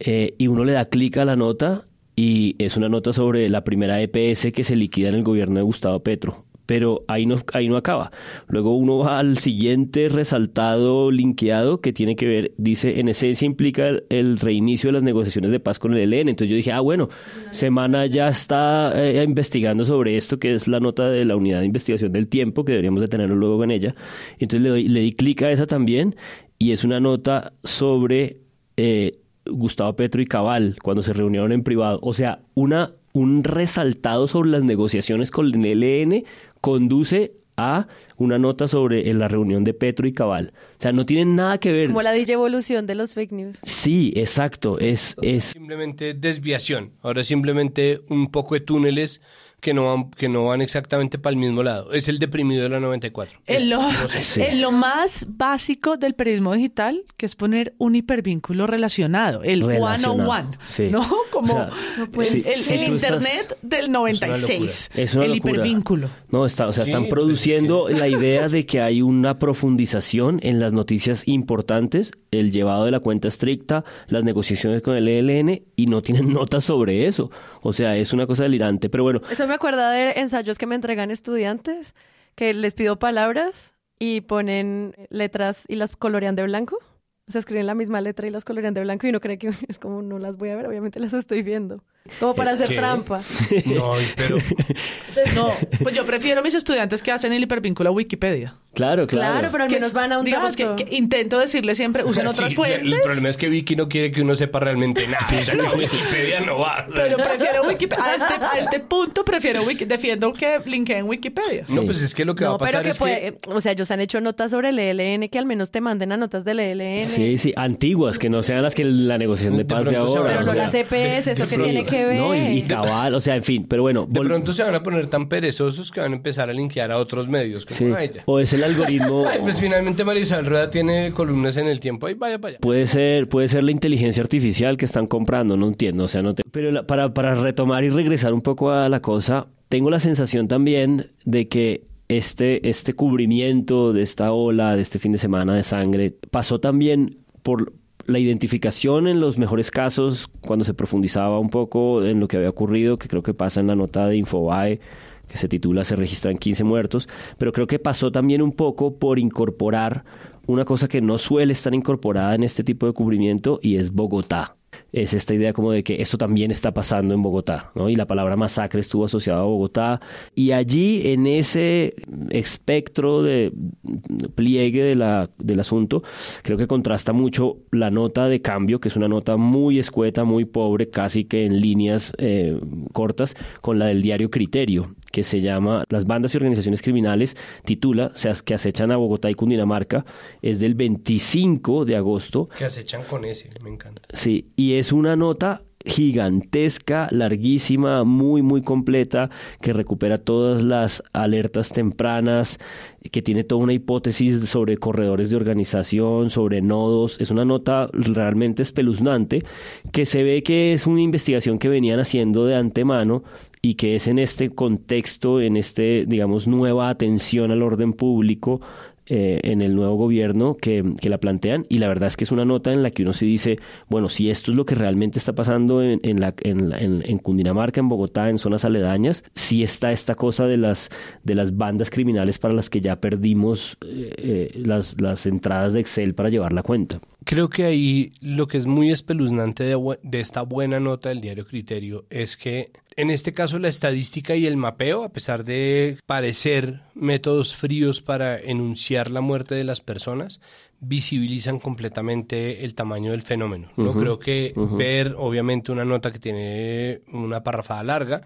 eh, y uno le da clic a la nota y es una nota sobre la primera EPS que se liquida en el gobierno de Gustavo Petro. Pero ahí no, ahí no acaba. Luego uno va al siguiente resaltado, linkeado, que tiene que ver, dice, en esencia implica el, reinicio de las negociaciones de paz con el ELN. Entonces yo dije, ah, bueno, Semana ya está eh, investigando sobre esto, que es la nota de la unidad de investigación del tiempo, que deberíamos de tenerlo luego en ella. Entonces le, doy, le di clic a esa también, y es una nota sobre eh, Gustavo Petro y Cabal, cuando se reunieron en privado. O sea, una, un resaltado sobre las negociaciones con el ELN conduce a una nota sobre eh, la reunión de Petro y Cabal. O sea, no tienen nada que ver. Como la DJ evolución de los fake news. Sí, exacto. Es, es Simplemente desviación. Ahora simplemente un poco de túneles que no van, que no van exactamente para el mismo lado. Es el deprimido de la 94. En Es- lo, no sé. en lo más básico del periodismo digital, que es poner un hipervínculo relacionado, el Relacionado, one-on-one, sí. ¿no? Como O sea, no sí, el, si el tú estás- Internet del 96, Es una el locura. hipervínculo. No, está, o sea, Sí, están produciendo la idea de que hay una profundización en las noticias importantes, el llevado de la cuenta estricta, las negociaciones con el ELN y no tienen notas sobre eso. O sea, es una cosa delirante. Pero bueno, Eso me acuerda de ensayos que me entregan estudiantes, que les pido palabras y ponen letras y las colorean de blanco. O sea, escriben la misma letra y las colorean de blanco y uno cree que es como no las voy a ver, obviamente las estoy viendo. Como para hacer ¿Qué? trampa. No, pero No, pues yo prefiero a mis estudiantes que hacen el hipervínculo a Wikipedia. claro, claro. Claro, pero al Que menos es- van a un digamos dato. que, que intento decirles siempre, usen otras Sí, fuentes. El problema es que Vicky no quiere que uno sepa realmente nada. O sea, que Wikipedia no va. Pero prefiero Wikipedia. A este, a este punto prefiero Wiki, defiendo que linkeen Wikipedia. No, pues es que lo que va No, a pasar pero que es puede, o sea, ellos han hecho notas sobre el ELN que al menos te manden a notas del ELN. Sí, sí, antiguas, que no sean las que la negociación de De paz de, ahora. Pero no o sea, las EPS, eso de que tiene que ver. No, y, y cabal, o sea, en fin, pero bueno. De vol- pronto se van a poner tan perezosos que van a empezar a linkear a otros medios. Como, sí. "Ay, ya". O es el algoritmo. Ay, pues finalmente Marisol Rueda tiene columnas en el tiempo. Ahí vaya para allá. Puede ser, puede ser la inteligencia artificial que están comprando, no entiendo, o sea, no te- pero la- para, para retomar y regresar un poco a la cosa, tengo la sensación también de que este, este cubrimiento de esta ola, de este fin de semana de sangre, pasó también por la identificación en los mejores casos, cuando se profundizaba un poco en lo que había ocurrido, que creo que pasa en la nota de Infobae, que se titula Se registran 15 muertos, pero creo que pasó también un poco por incorporar una cosa que no suele estar incorporada en este tipo de cubrimiento y es Bogotá es esta idea como de que esto también está pasando en Bogotá, ¿no? Y la palabra masacre estuvo asociada a Bogotá. Y allí, en ese espectro de pliegue de la, del asunto, creo que contrasta mucho la nota de cambio, que es una nota muy escueta, muy pobre, casi que en líneas eh, cortas, con la del diario Criterio, que se llama Las bandas y organizaciones criminales, titula, que acechan a Bogotá y Cundinamarca, es del 25 de agosto. Que acechan con ese, me encanta. Sí, y es una nota gigantesca, larguísima, muy, muy completa, que recupera todas las alertas tempranas, que tiene toda una hipótesis sobre corredores de organización, sobre nodos. Es una nota realmente espeluznante, que se ve que es una investigación que venían haciendo de antemano y que es en este contexto, en este, digamos, nueva atención al orden público, eh, en el nuevo gobierno que, que, la plantean y la verdad es que es una nota en la que uno se dice, bueno, si esto es lo que realmente está pasando en, en, la, en, en, Cundinamarca, en Bogotá, en zonas aledañas, si está esta cosa de las, de las bandas criminales para las que ya perdimos eh, eh, las, las entradas de Excel para llevar la cuenta. Creo que ahí lo que es muy espeluznante de, de, esta buena nota del diario Criterio es que en este caso la estadística y el mapeo, a pesar de parecer métodos fríos para enunciar la muerte de las personas, visibilizan completamente el tamaño del fenómeno. No creo que ver, obviamente, una nota que tiene una parrafada larga,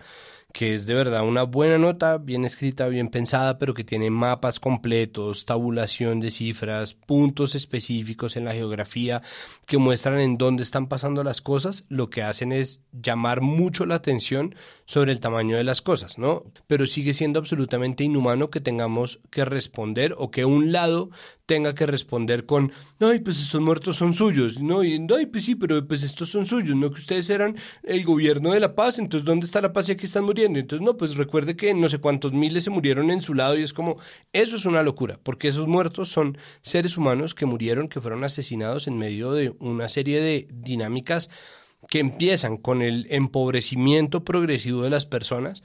que es de verdad una buena nota, bien escrita, bien pensada, pero que tiene mapas completos, tabulación de cifras, puntos específicos en la geografía que muestran en dónde están pasando las cosas, lo que hacen es llamar mucho la atención sobre el tamaño de las cosas, ¿no? Pero sigue siendo absolutamente inhumano que tengamos que responder o que un lado tenga que responder con, ay, pues estos muertos son suyos, ¿no? Y, ay, pues sí, pero pues estos son suyos, ¿no? Que ustedes eran el gobierno de la paz, entonces ¿dónde está la paz y aquí están muriendo? Entonces, no, pues recuerde que no sé cuántos miles se murieron en su lado y es como, eso es una locura, porque esos muertos son seres humanos que murieron, que fueron asesinados en medio de una serie de dinámicas que empiezan con el empobrecimiento progresivo de las personas,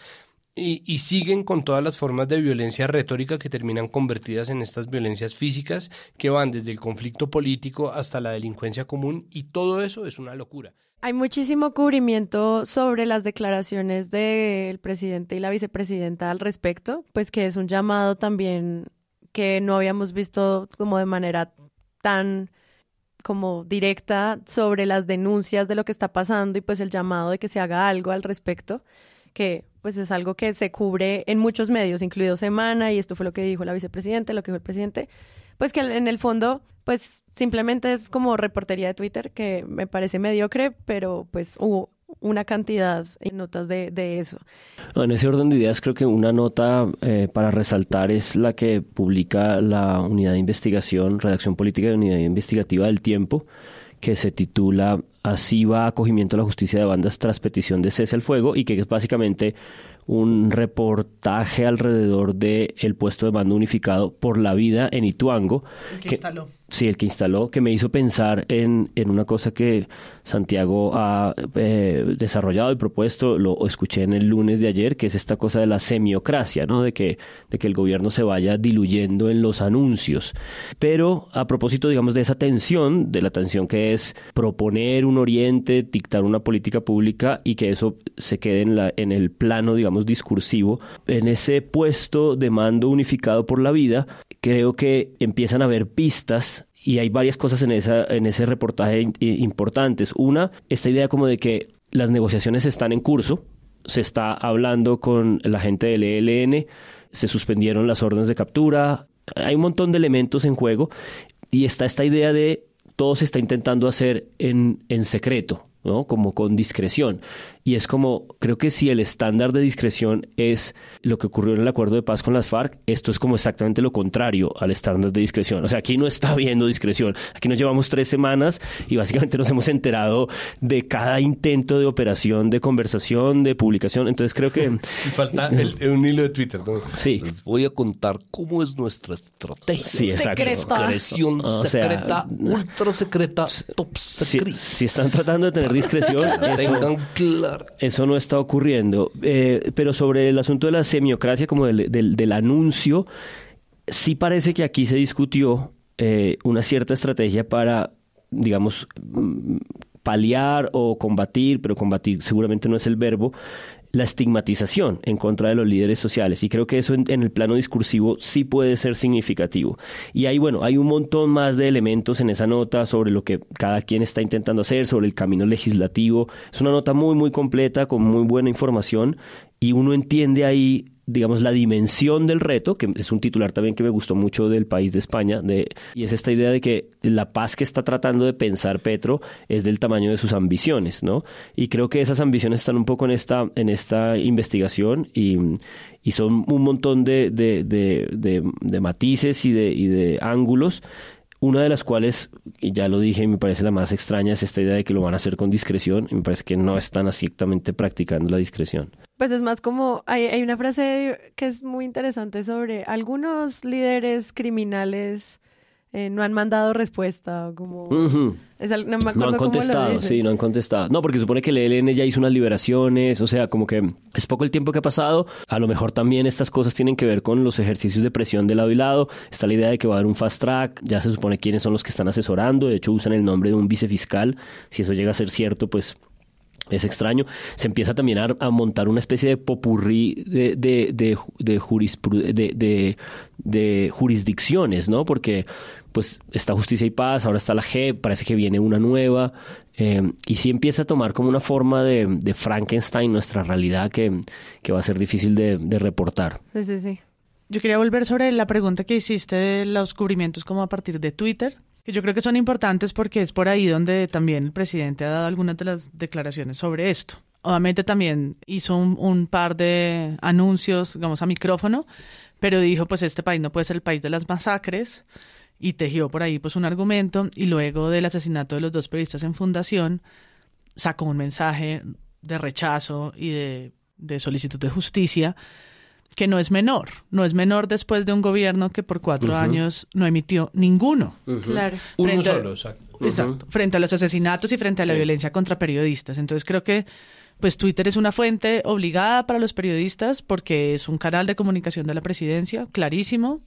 y, siguen con todas las formas de violencia retórica que terminan convertidas en estas violencias físicas que van desde el conflicto político hasta la delincuencia común y todo eso es una locura. Hay muchísimo cubrimiento sobre las declaraciones del presidente y la vicepresidenta al respecto, pues que es un llamado también que no habíamos visto como de manera tan como directa sobre las denuncias de lo que está pasando y pues el llamado de que se haga algo al respecto que pues es algo que se cubre en muchos medios, incluido Semana, y esto fue lo que dijo la vicepresidenta, lo que dijo el presidente, pues que en el fondo, pues simplemente es como reportería de Twitter, que me parece mediocre, pero pues hubo una cantidad de notas de, de eso. En ese orden de ideas, creo que una nota eh, para resaltar es la que publica la unidad de investigación, redacción política de unidad investigativa del tiempo, que se titula Así va acogimiento a la justicia de bandas tras petición de cese al fuego y que es básicamente un reportaje alrededor del el puesto de mando unificado por la vida en Ituango. que instaló. Sí, el que instaló, que me hizo pensar en, en una cosa que Santiago ha eh, desarrollado y propuesto, lo escuché en el lunes de ayer, que es esta cosa de la semiocracia, ¿no? De que, de que el gobierno se vaya diluyendo en los anuncios. Pero a propósito, digamos, de esa tensión, de la tensión que es proponer un oriente, dictar una política pública y que eso se quede en, la, en el plano, digamos, discursivo, en ese puesto de mando unificado por la vida, creo que empiezan a haber pistas y hay varias cosas en, esa, en ese reportaje importantes. Una, esta idea como de que las negociaciones están en curso, se está hablando con la gente del ELN, se suspendieron las órdenes de captura, hay un montón de elementos en juego y está esta idea de todo se está intentando hacer en, en secreto, ¿no? Como con discreción. Y es como, creo que si el estándar de discreción es lo que ocurrió en el acuerdo de paz con las FARC, esto es como exactamente lo contrario al estándar de discreción. O sea, aquí no está habiendo discreción. Aquí nos llevamos tres semanas y básicamente nos hemos enterado de cada intento de operación, de conversación, de publicación. Entonces creo que... Si falta el- un hilo de Twitter. ¿no? Sí. Les voy a contar cómo es nuestra estrategia. Sí, exacto. Discreción O sea, secreta, ultra secreta, top Si, secret. si están tratando de tener discreción, eso, Tengan claro. Eso no está ocurriendo. Eh, pero sobre el asunto de la semiocracia, como del, del- del anuncio, sí parece que aquí se discutió eh, una cierta estrategia para, digamos, mm, paliar o combatir, pero combatir seguramente no es el verbo, la estigmatización en contra de los líderes sociales. Y creo que eso en, en el plano discursivo sí puede ser significativo. Y hay, bueno, hay un montón más de elementos en esa nota sobre lo que cada quien está intentando hacer, sobre el camino legislativo. Es una nota muy, muy completa, con muy buena información, y uno entiende ahí digamos, la dimensión del reto, que es un titular también que me gustó mucho del país de España, de, y es esta idea de que la paz que está tratando de pensar Petro es del tamaño de sus ambiciones, ¿no? Y creo que esas ambiciones están un poco en esta, en esta investigación y, y son un montón de, de, de, de- matices y de, y de ángulos. Una de las cuales, y ya lo dije, me parece la más extraña, es esta idea de que lo van a hacer con discreción. Y me parece que no están exactamente practicando la discreción. Pues es más como, hay, hay una frase que es muy interesante sobre algunos líderes criminales eh, no han mandado respuesta, como... Ujú. es al- no me No acuerdo han contestado, sí, no han contestado. No, porque supone que el ELN ya hizo unas liberaciones, o sea, como que es poco el tiempo que ha pasado. A lo mejor también estas cosas tienen que ver con los ejercicios de presión de lado y lado. Está la idea de que va a haber un fast track, ya se supone quiénes son los que están asesorando, de hecho usan el nombre de un vicefiscal. Si eso llega a ser cierto, pues es extraño. Se empieza también a, a montar una especie de popurrí de, de, de, de jurispru- de- de- de jurisdicciones, ¿no? Porque pues está Justicia y Paz, ahora está la G, parece que viene una nueva, eh, y sí empieza a tomar como una forma de, Frankenstein nuestra realidad que, que va a ser difícil de, de reportar. Sí, sí, sí. Yo quería volver sobre la pregunta que hiciste de los cubrimientos como a partir de Twitter, que yo creo que son importantes porque es por ahí donde también el presidente ha dado algunas de las declaraciones sobre esto. Obviamente también hizo un, un par de anuncios, digamos, a micrófono, pero dijo, pues este país no puede ser el país de las masacres y tejió por ahí pues un argumento y luego del asesinato de los dos periodistas en fundación sacó un mensaje de rechazo y de, de solicitud de justicia que no es menor, no es menor después de un gobierno que por cuatro años no emitió ninguno. Claro. Uno Frente a- solo, exacto. Exacto, frente a los asesinatos y frente a la Sí. violencia contra periodistas. Entonces creo que pues Twitter es una fuente obligada para los periodistas porque es un canal de comunicación de la presidencia, clarísimo,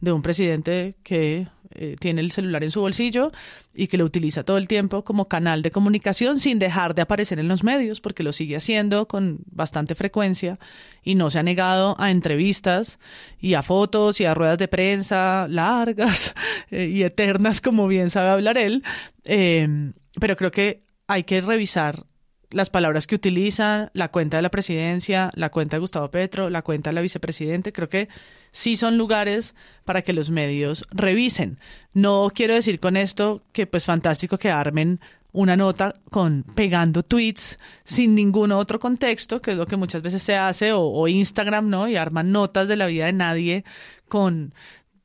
de un presidente que eh, tiene el celular en su bolsillo y que lo utiliza todo el tiempo como canal de comunicación sin dejar de aparecer en los medios, porque lo sigue haciendo con bastante frecuencia y no se ha negado a entrevistas y a fotos y a ruedas de prensa largas eh, y eternas, como bien sabe hablar él. Eh, pero creo que hay que revisar las palabras que utilizan, la cuenta de la presidencia, la cuenta de Gustavo Petro, la cuenta de la vicepresidente, creo que sí son lugares para que los medios revisen. No quiero decir con esto que pues fantástico que armen una nota con pegando tweets sin ningún otro contexto, que es lo que muchas veces se hace, o, o Instagram, ¿no? Y arman notas de la vida de nadie con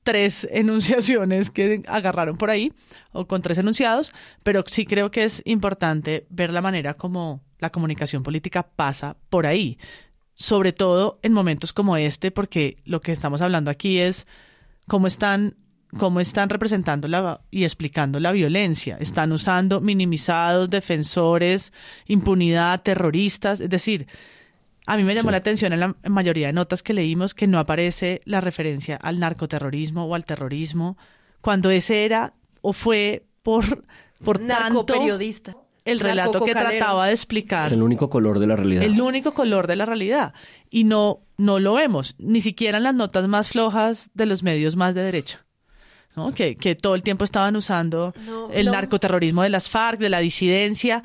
tres enunciaciones que agarraron por ahí, o con tres enunciados, pero sí creo que es importante ver la manera como la comunicación política pasa por ahí, sobre todo en momentos como este, porque lo que estamos hablando aquí es cómo están cómo están representando la, y explicando la violencia. Están usando minimizados, defensores, impunidad, terroristas. Es decir, a mí me llamó la atención en la mayoría de notas que leímos que no aparece la referencia al narcoterrorismo o al terrorismo, cuando ese era o fue por, por tanto Narcoperiodista. el relato que trataba de explicar El único color de la realidad. el único color de la realidad. Y no, no lo vemos, ni siquiera en las notas más flojas de los medios más de derecha. ¿no? Que, que todo el tiempo estaban usando No, el no. narcoterrorismo de las FARC, de la disidencia.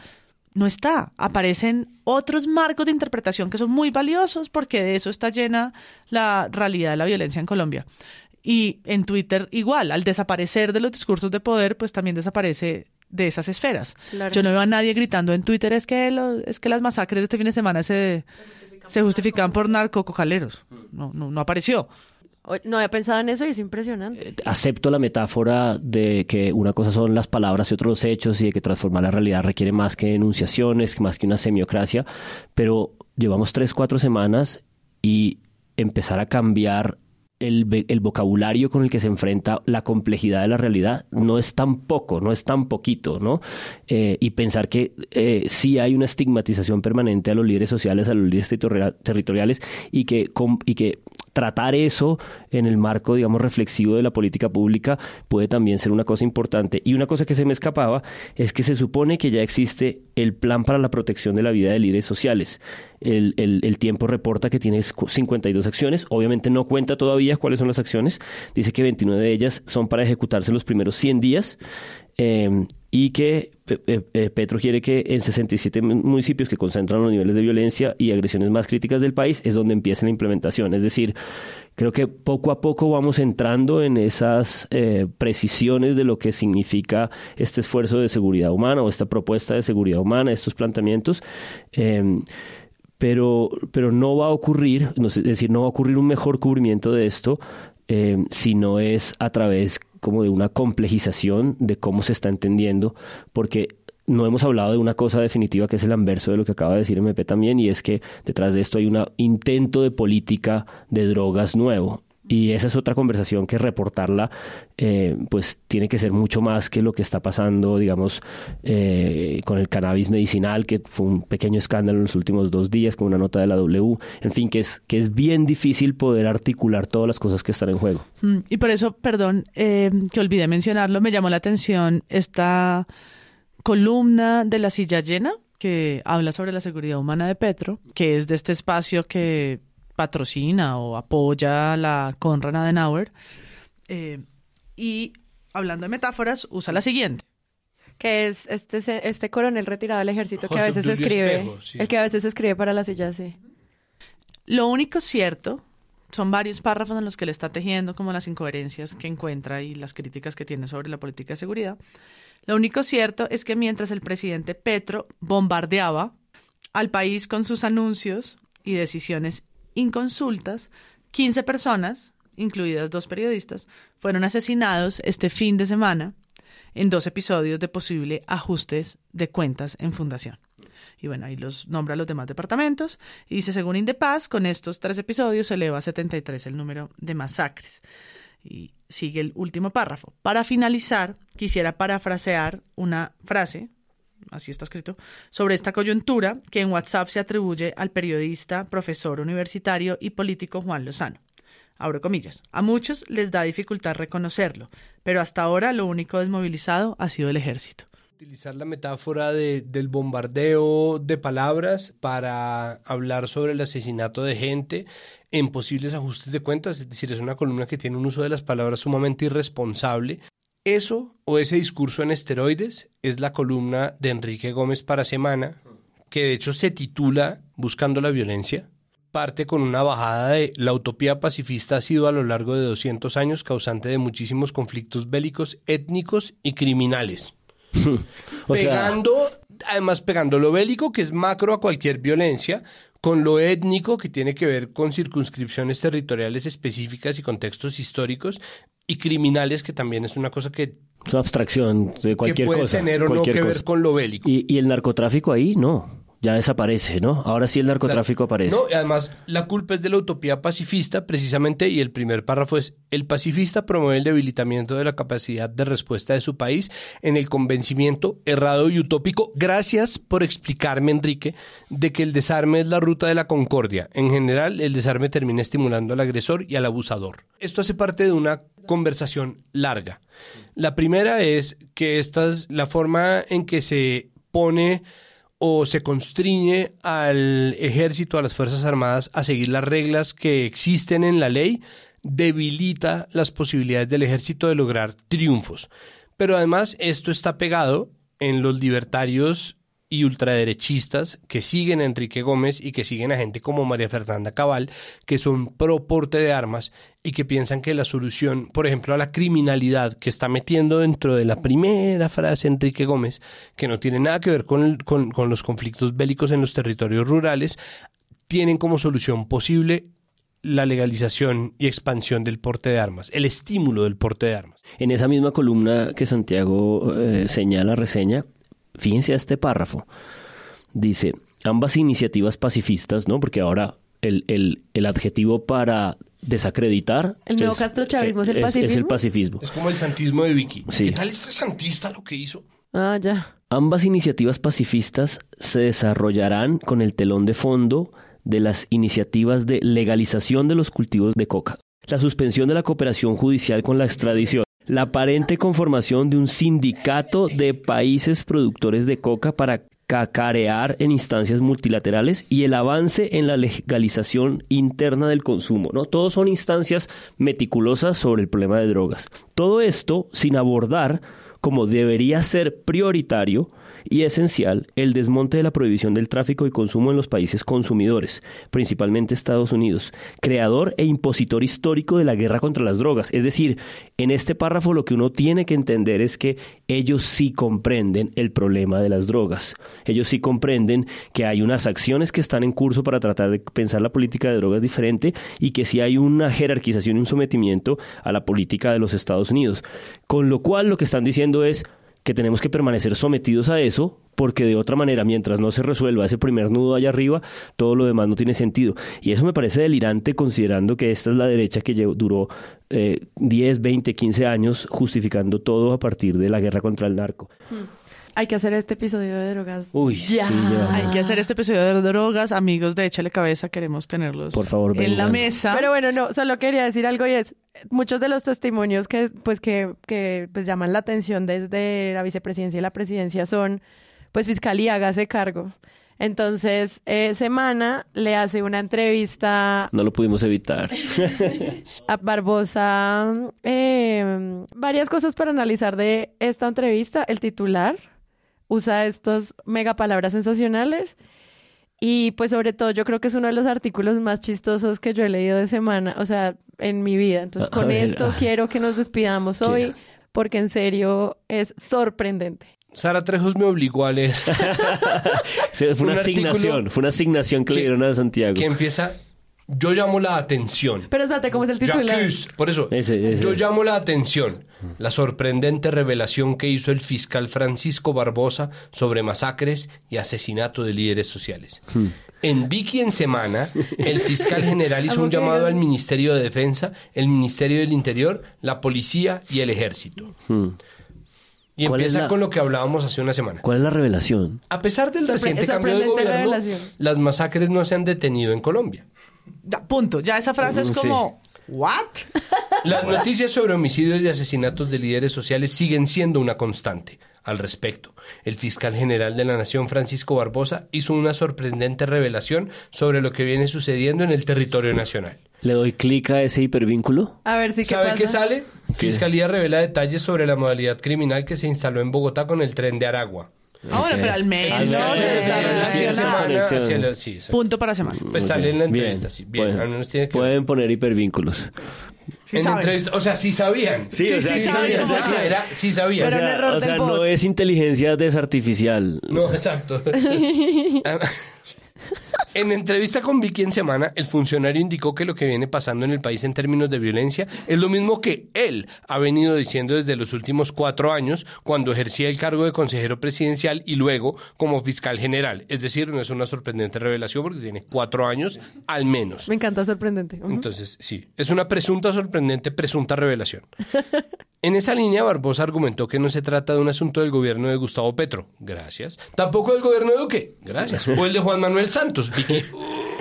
No está. Aparecen otros marcos de interpretación que son muy valiosos porque de eso está llena la realidad de la violencia en Colombia. Y en Twitter igual, al desaparecer de los discursos de poder, pues también desaparece de esas esferas. Claro. Yo no veo a nadie gritando en Twitter es que lo- es que las masacres de este fin de semana se, se justifican por narcocojaleros. No, no, no apareció. No había pensado en eso y es impresionante. acepto la metáfora de que una cosa son las palabras y otros los hechos y de que transformar la realidad requiere más que enunciaciones, más que una semiocracia, pero llevamos tres, cuatro semanas y empezar a cambiar el, el vocabulario con el que se enfrenta la complejidad de la realidad no es tan poco, no es tan poquito, ¿no? Eh, y pensar que eh, sí hay una estigmatización permanente a los líderes sociales, a los líderes territorial- territoriales y que, y que tratar eso en el marco, digamos, reflexivo de la política pública puede también ser una cosa importante. Y una cosa que se me escapaba es que se supone que ya existe el plan para la protección de la vida de líderes sociales. El, el- tiempo reporta que tiene 52 acciones. Obviamente no cuenta todavía cuáles son las acciones. Dice que 29 de ellas son para ejecutarse en los primeros 100 días. eh, y que eh, Petro quiere que en 67 mun- municipios que concentran los niveles de violencia y agresiones más críticas del país es donde empieza la implementación. Es decir, creo que poco a poco vamos entrando en esas eh, precisiones de lo que significa este esfuerzo de seguridad humana o esta propuesta de seguridad humana, estos planteamientos. eh, pero, pero no va a ocurrir, es decir, no va a ocurrir un mejor cubrimiento de esto eh, si no es a través como de una complejización de cómo se está entendiendo, porque no hemos hablado de una cosa definitiva que es el anverso de lo que acaba de decir MP también, y es que detrás de esto hay un intento de política de drogas nuevo. Y esa es otra conversación que reportarla, eh, pues tiene que ser mucho más que lo que está pasando, digamos, eh, con el cannabis medicinal, que fue un pequeño escándalo en los últimos dos días con una nota de la W. En fin, que es, que es bien difícil poder articular todas las cosas que están en juego. Mm, Y por eso, perdón, eh, que olvidé mencionarlo, me llamó la atención esta columna de la silla llena que habla sobre la seguridad humana de Petro, que es de este espacio que patrocina o apoya la Konrad Adenauer. Eh, y hablando de metáforas, usa la siguiente. Que es este, este coronel retirado del ejército que a veces escribe. Espejo, sí. El que a veces escribe para la silla, sí. Lo único cierto son varios párrafos en los que le está tejiendo como las incoherencias que encuentra y las críticas que tiene sobre la política de seguridad. Lo único cierto es que mientras el presidente Petro bombardeaba al país con sus anuncios y decisiones inconsultas, 15 personas, incluidas dos periodistas, fueron asesinados este fin de semana en dos episodios de posible ajustes de cuentas en fundación. Y bueno, ahí los nombra los demás departamentos. Y dice, según Indepaz, con estos tres episodios se eleva a 73 el número de masacres. Y sigue el último párrafo. Para finalizar, quisiera parafrasear una frase, así está escrito, sobre esta coyuntura que en WhatsApp se atribuye al periodista, profesor universitario y político Juan Lozano. Abro comillas. A muchos les da dificultad reconocerlo, pero hasta ahora lo único desmovilizado ha sido el ejército. Utilizar la metáfora de- del bombardeo de palabras para hablar sobre el asesinato de gente en posibles ajustes de cuentas, es decir, es una columna que tiene un uso de las palabras sumamente irresponsable. Eso o ese discurso en esteroides es la columna de Enrique Gómez para Semana, que de hecho se titula Buscando la violencia. Parte con una bajada de la utopía pacifista ha sido a lo largo de 200 años causante de muchísimos conflictos bélicos, étnicos y criminales O sea- pegando, además pegando lo bélico, que es macro a cualquier violencia, con lo étnico, que tiene que ver con circunscripciones territoriales específicas y contextos históricos, y criminales, que también es una cosa que Es una abstracción de cualquier puede cosa. tener o no que ver con lo bélico. Y, y el narcotráfico ahí, no. Ya desaparece, ¿no? Ahora sí el narcotráfico aparece. No, y además la culpa es de la utopía pacifista, precisamente, y el primer párrafo es, el pacifista promueve el debilitamiento de la capacidad de respuesta de su país en el convencimiento errado y utópico. Gracias por explicarme, Enrique, de que el desarme es la ruta de la concordia. En general, el desarme termina estimulando al agresor y al abusador. Esto hace parte de una conversación larga. La primera es que esta es la forma en que se pone o se constriñe al ejército, a las Fuerzas Armadas, a seguir las reglas que existen en la ley, debilita las posibilidades del ejército de lograr triunfos. Pero además esto está pegado en los libertarios y ultraderechistas que siguen a Enrique Gómez y que siguen a gente como María Fernanda Cabal, que son pro porte de armas y que piensan que la solución, por ejemplo, a la criminalidad que está metiendo dentro de la primera frase Enrique Gómez, que no tiene nada que ver con, con los conflictos bélicos en los territorios rurales, tienen como solución posible la legalización y expansión del porte de armas, el estímulo del porte de armas. En esa misma columna que Santiago eh, señala, reseña, fíjense a este párrafo. Dice, ambas iniciativas pacifistas, ¿no? Porque ahora el, el- el adjetivo para desacreditar... El nuevo castrochavismo es el Es el pacifismo. pacifismo. Es como el santismo de Vicky. Sí. ¿Qué tal este santista lo que hizo? Ah, ya. Ambas iniciativas pacifistas se desarrollarán con el telón de fondo de las iniciativas de legalización de los cultivos de coca, la suspensión de la cooperación judicial con la extradición, la aparente conformación de un sindicato de países productores de coca para cacarear en instancias multilaterales y el avance en la legalización interna del consumo, ¿no? Todos son instancias meticulosas sobre el problema de drogas. Todo esto sin abordar como debería ser prioritario y esencial el desmonte de la prohibición del tráfico y consumo en los países consumidores, principalmente Estados Unidos, creador e impositor histórico de la guerra contra las drogas. Es decir, en este párrafo lo que uno tiene que entender es que ellos sí comprenden el problema de las drogas. Ellos sí comprenden que hay unas acciones que están en curso para tratar de pensar la política de drogas diferente y que sí hay una jerarquización y un sometimiento a la política de los Estados Unidos. Con lo cual lo que están diciendo es que tenemos que permanecer sometidos a eso, porque de otra manera, mientras no se resuelva ese primer nudo allá arriba, todo lo demás no tiene sentido. Y eso me parece delirante considerando que esta es la derecha que duró eh, 10, 20, 15 años justificando todo a partir de la guerra contra el narco. Hay que hacer este episodio de drogas. Uy, ya. sí, ya. Hay que hacer este episodio de drogas, amigos de Échale Cabeza, queremos tenerlos Por favor, en la vengan. mesa. Pero bueno, no, solo quería decir algo y es, muchos de los testimonios que, pues, que, que pues, llaman la atención desde la vicepresidencia y la presidencia son, pues, fiscalía, hágase cargo. Entonces, eh, Semana le hace una entrevista No lo pudimos evitar. a Barbosa, eh, varias cosas para analizar de esta entrevista. El titular usa estos mega palabras sensacionales y pues sobre todo yo creo que es uno de los artículos más chistosos que yo he leído de semana, o sea, en mi vida. Entonces A- a con ver, esto ah. quiero que nos despidamos hoy porque en serio es sorprendente. Sara Trejos me obligó a leer. Sí, fue una Un artículo asignación, fue una asignación que, le dieron a Santiago. que empieza, yo llamo la atención. Pero espérate, ¿cómo es el titular? J'accuse. Por eso, Ese, ese. yo llamo la atención. La sorprendente revelación que hizo el fiscal Francisco Barbosa sobre masacres y asesinato de líderes sociales. Hmm. En Vicky en Semana, el fiscal general hizo un llamado al Ministerio de Defensa, el Ministerio del Interior, la Policía y el Ejército. Hmm. Y ¿Cuál es empieza la- con lo que hablábamos hace una semana. ¿Cuál es la revelación? A pesar del Sorpre- reciente cambio de gobierno, revelación. las masacres no se han detenido en Colombia. Ya, punto. Ya esa frase es Sí. como, ¿what? Las noticias sobre homicidios y asesinatos de líderes sociales siguen siendo una constante. Al respecto, el fiscal general de la Nación, Francisco Barbosa, hizo una sorprendente revelación sobre lo que viene sucediendo en el territorio nacional. ¿Le doy clic a ese hipervínculo? A ver si ¿Sabe pasa. qué sale? Fiscalía revela detalles sobre la modalidad criminal que se instaló en Bogotá con el tren de Aragua. Ah, bueno, pero al menos. Punto para semana. Pues sale en la entrevista, Bien. sí. Bien, Pueden, al menos tiene que pueden poner hipervínculos. Sí en entrevista, o sea, sí sabían. Sí, Sí, o sea, sí sí saben sabía, cómo o sea. Era, sí sabían. Pero o sea, error o sea, no es inteligencia desartificial. No, exacto. En entrevista con Vicky en Semana, el funcionario indicó que lo que viene pasando en el país en términos de violencia es lo mismo que él ha venido diciendo desde los últimos cuatro años cuando ejercía el cargo de consejero presidencial y luego como fiscal general. Es decir, no es una sorprendente revelación porque tiene cuatro años al menos. Me encanta sorprendente. Entonces, sí, es una presunta sorprendente, presunta revelación. En esa línea, Barbosa argumentó que no se trata de un asunto del gobierno de Gustavo Petro. Gracias. Tampoco del gobierno de Duque. Gracias. O el de Juan Manuel Santos. Vicky.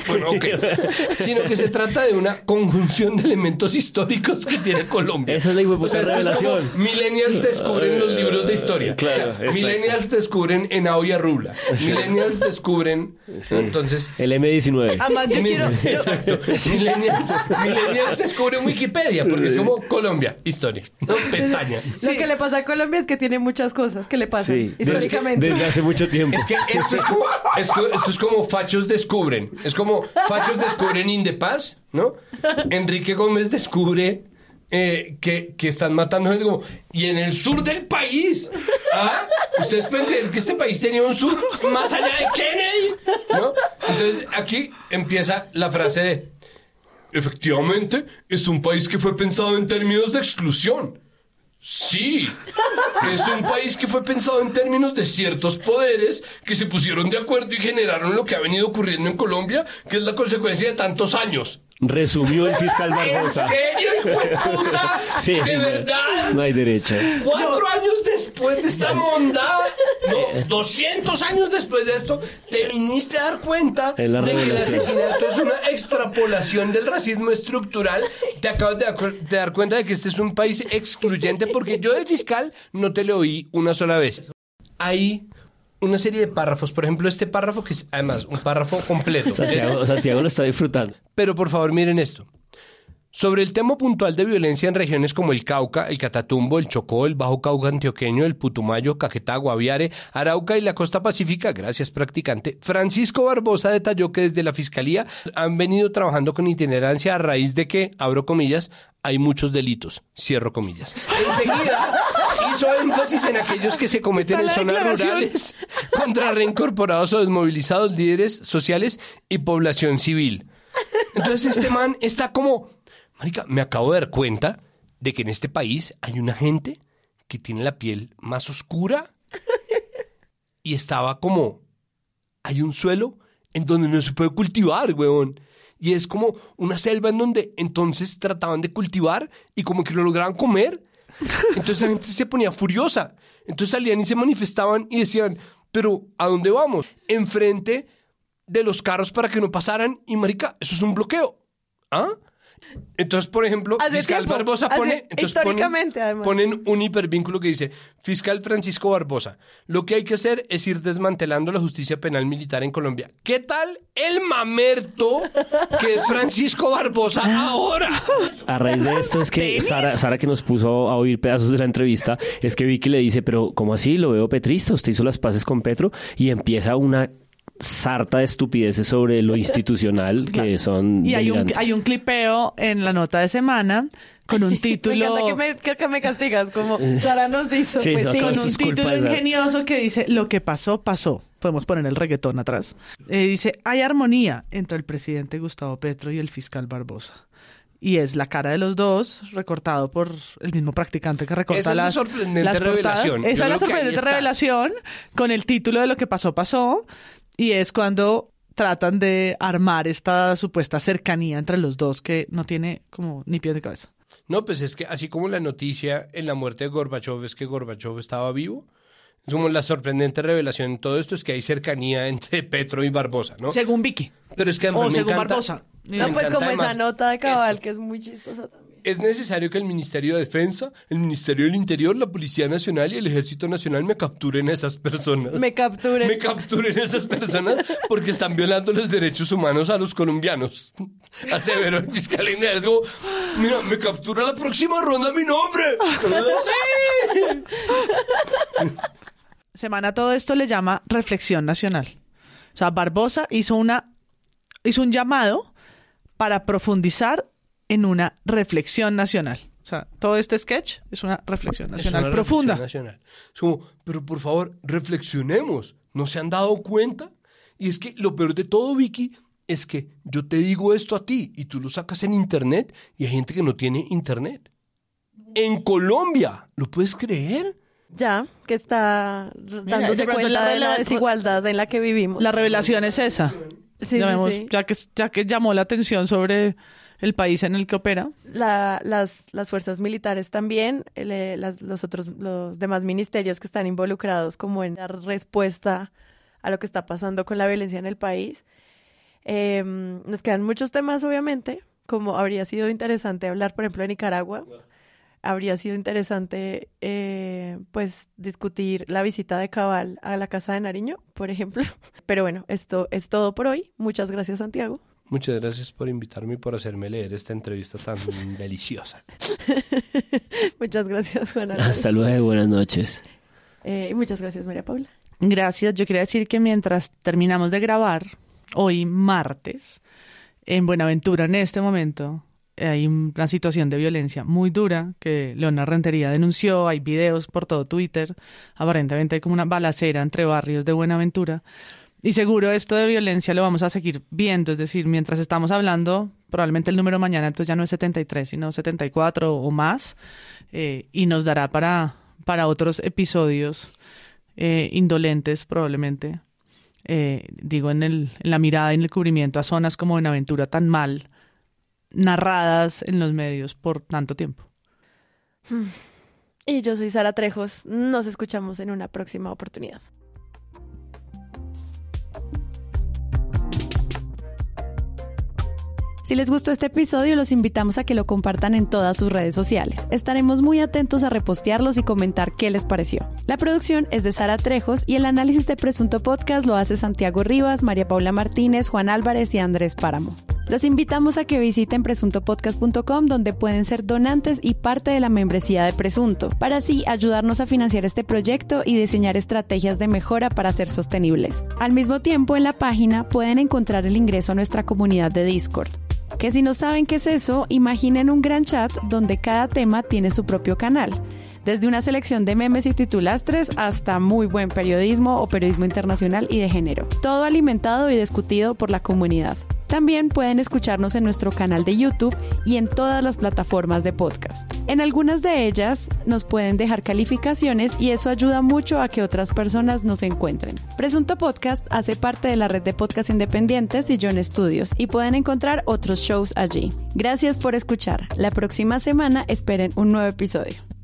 Bueno, ok. Sino que se trata de una conjunción de elementos históricos que tiene Colombia. Esa es la O sea, es como millennials descubren los libros de historia. Claro, O sea, exacto. millennials descubren en Aoya Rubla. Millennials descubren... Sí. Entonces... El M19. Además, yo- Exacto. Millennials, millennials descubren Wikipedia porque es como Colombia, historia, ¿no? Pestaña. Lo que le pasa a Colombia es que tiene muchas cosas que le pasan Sí, históricamente. desde hace mucho tiempo. Es que esto es como, es co- esto es como fachos descubren. Es como fachos descubren Indepaz, ¿no? Enrique Gómez descubre eh, que, que están matando gente como... Y en el sur del país. ¿Ah? ¿Ustedes pueden creer que este país tenía un sur más allá de Kennedy? ¿No? Entonces aquí empieza la frase de... Efectivamente, es un país que fue pensado en términos de exclusión. Sí, es un país que fue pensado en términos de ciertos poderes que se pusieron de acuerdo y generaron lo que ha venido ocurriendo en Colombia, que es la consecuencia de tantos años. Resumió el fiscal ¿En Barbosa. serio, hijo de puta? Sí, ¿De no- verdad? No hay derecha. Cuatro años después de esta mondada, no, 200 años después de esto, te viniste a dar cuenta de que el asesinato es una extrapolación del racismo estructural. Te acabas de, dar cuenta de que este es un país excluyente porque yo de fiscal no te lo oí una sola vez. Hay una serie de párrafos, por ejemplo, este párrafo que es además un párrafo completo. Santiago, Santiago lo está disfrutando. Pero por favor, miren esto. Sobre el tema puntual de violencia en regiones como el Cauca, el Catatumbo, el Chocó, el Bajo Cauca antioqueño, el Putumayo, Caquetá, Guaviare, Arauca y la costa pacífica, gracias practicante, Francisco Barbosa detalló que desde la Fiscalía han venido trabajando con itinerancia a raíz de que, abro comillas, hay muchos delitos, cierro comillas. Enseguida hizo énfasis en aquellos que se cometen en zonas rurales contra reincorporados o desmovilizados líderes sociales y población civil. Entonces este man está como, marica, me acabo de dar cuenta de que en este país hay una gente que tiene la piel más oscura y estaba como, hay un suelo en donde no se puede cultivar, weón. Y es como una selva en donde entonces trataban de cultivar y como que lo lograban comer. Entonces la gente se ponía furiosa. Entonces salían y se manifestaban y decían, pero ¿a dónde vamos? Enfrente de los carros para que no pasaran y marica, eso es un bloqueo. ¿Ah? Entonces, por ejemplo, Hace Fiscal tiempo, Barbosa hace- pone... entonces ponen- históricamente, además. Ponen un hipervínculo que dice, Fiscal Francisco Barbosa, lo que hay que hacer es ir desmantelando la justicia penal militar en Colombia. ¿Qué tal el mamerto que es Francisco Barbosa ahora? A raíz de esto es que Sara, Sara que nos puso a oír pedazos de la entrevista, es que Vicky le dice, pero ¿cómo así? Lo veo petrista, usted hizo las paces con Petro y empieza una sarta de estupideces sobre lo institucional que son Y hay un, hay un clipeo en la nota de semana con un Me título... encanta que me, que- que me castigas, como Sara nos hizo. Sí, pues no, sí. con un título ingenioso que dice lo que pasó, pasó. Podemos poner el reggaetón atrás. Eh, dice, hay armonía entre el presidente Gustavo Petro y el fiscal Barbosa. Y es la cara de los dos, recortado por el mismo practicante que recorta Esa es la las, sorprendente las revelación. Esa Yo es la sorprendente revelación con el título de lo que pasó, pasó. Y es cuando tratan de armar esta supuesta cercanía entre los dos que no tiene como ni pie de cabeza. No, pues es que así como la noticia en la muerte de Gorbachev es que Gorbachev estaba vivo, es como la sorprendente revelación en todo esto es que hay cercanía entre Petro y Barbosa, ¿no? Según Vicky. Pero es que además O me según encanta- Barbosa. No, pues como además esa nota de cabal que es muy chistosa también. Es necesario que el Ministerio de Defensa, el Ministerio del Interior, la Policía Nacional y el Ejército Nacional me capturen a esas personas. Me capturen. Me capturen a esas personas porque están violando los derechos humanos a los colombianos. Aseveró el fiscal general. Es como, mira, me captura la próxima ronda mi nombre. ¡Sí! Semana todo esto le llama reflexión nacional. O sea, Barbosa hizo una hizo un llamado para profundizar en una reflexión nacional. O sea, todo este sketch es una reflexión Es nacional una profunda. reflexión nacional. Es como, pero por favor, reflexionemos. ¿No se han dado cuenta? Y es que lo peor de todo, Vicky, es que yo te digo esto a ti y tú lo sacas en internet y hay gente que no tiene internet. En Colombia, ¿lo puedes creer? Ya, que está Mira, dándose cuenta la de la desigualdad en la que vivimos. La revelación es esa. Sí, Ya, sí, vemos- sí. ya que ya que llamó la atención sobre el país en el que opera. La- las, las fuerzas militares también, las- los otros, los demás ministerios que están involucrados como en dar respuesta a lo que está pasando con la violencia en el país. Eh, nos quedan muchos temas, obviamente, como habría sido interesante hablar, por ejemplo, de Nicaragua. Habría sido interesante, eh, pues, discutir la visita de Cabal a la Casa de Nariño, por ejemplo. Pero bueno, esto es todo por hoy. Muchas gracias, Santiago. Muchas gracias por invitarme y por hacerme leer esta entrevista tan deliciosa. muchas gracias, Juana. Hasta luego, buenas noches. Eh, y muchas gracias, María Paula. Gracias. Yo quería decir que mientras terminamos de grabar, hoy martes, en Buenaventura, en este momento, hay una situación de violencia muy dura que Leona Rentería denunció. Hay videos por todo Twitter. Aparentemente hay como una balacera entre barrios de Buenaventura. Y seguro esto de violencia lo vamos a seguir viendo. Es decir, mientras estamos hablando, probablemente el número mañana entonces ya no es 73, sino 74 o más. Eh, y nos dará para, para otros episodios eh, indolentes probablemente. Eh, digo, en, el, en la mirada y en el cubrimiento a zonas como Buenaventura tan mal narradas en los medios por tanto tiempo. Y yo soy Sara Trejos. Nos escuchamos en una próxima oportunidad. Si les gustó este episodio, los invitamos a que lo compartan en todas sus redes sociales. Estaremos muy atentos a repostearlos y comentar qué les pareció. La producción es de Sara Trejos y el análisis de Presunto Podcast lo hace Santiago Rivas, María Paula Martínez, Juan Álvarez y Andrés Páramo. Los invitamos a que visiten presuntopodcast.com donde pueden ser donantes y parte de la membresía de Presunto, para así ayudarnos a financiar este proyecto y diseñar estrategias de mejora para ser sostenibles. Al mismo tiempo, en la página pueden encontrar el ingreso a nuestra comunidad de Discord que si no saben qué es eso, imaginen un gran chat donde cada tema tiene su propio canal. Desde una selección de memes y titulastres hasta muy buen periodismo o periodismo internacional y de género. Todo alimentado y discutido por la comunidad. También pueden escucharnos en nuestro canal de YouTube y en todas las plataformas de podcast. En algunas de ellas nos pueden dejar calificaciones y eso ayuda mucho a que otras personas nos encuentren. Presunto Podcast hace parte de la red de podcast independientes y John Studios y pueden encontrar otros shows allí. Gracias por escuchar. La próxima semana esperen un nuevo episodio.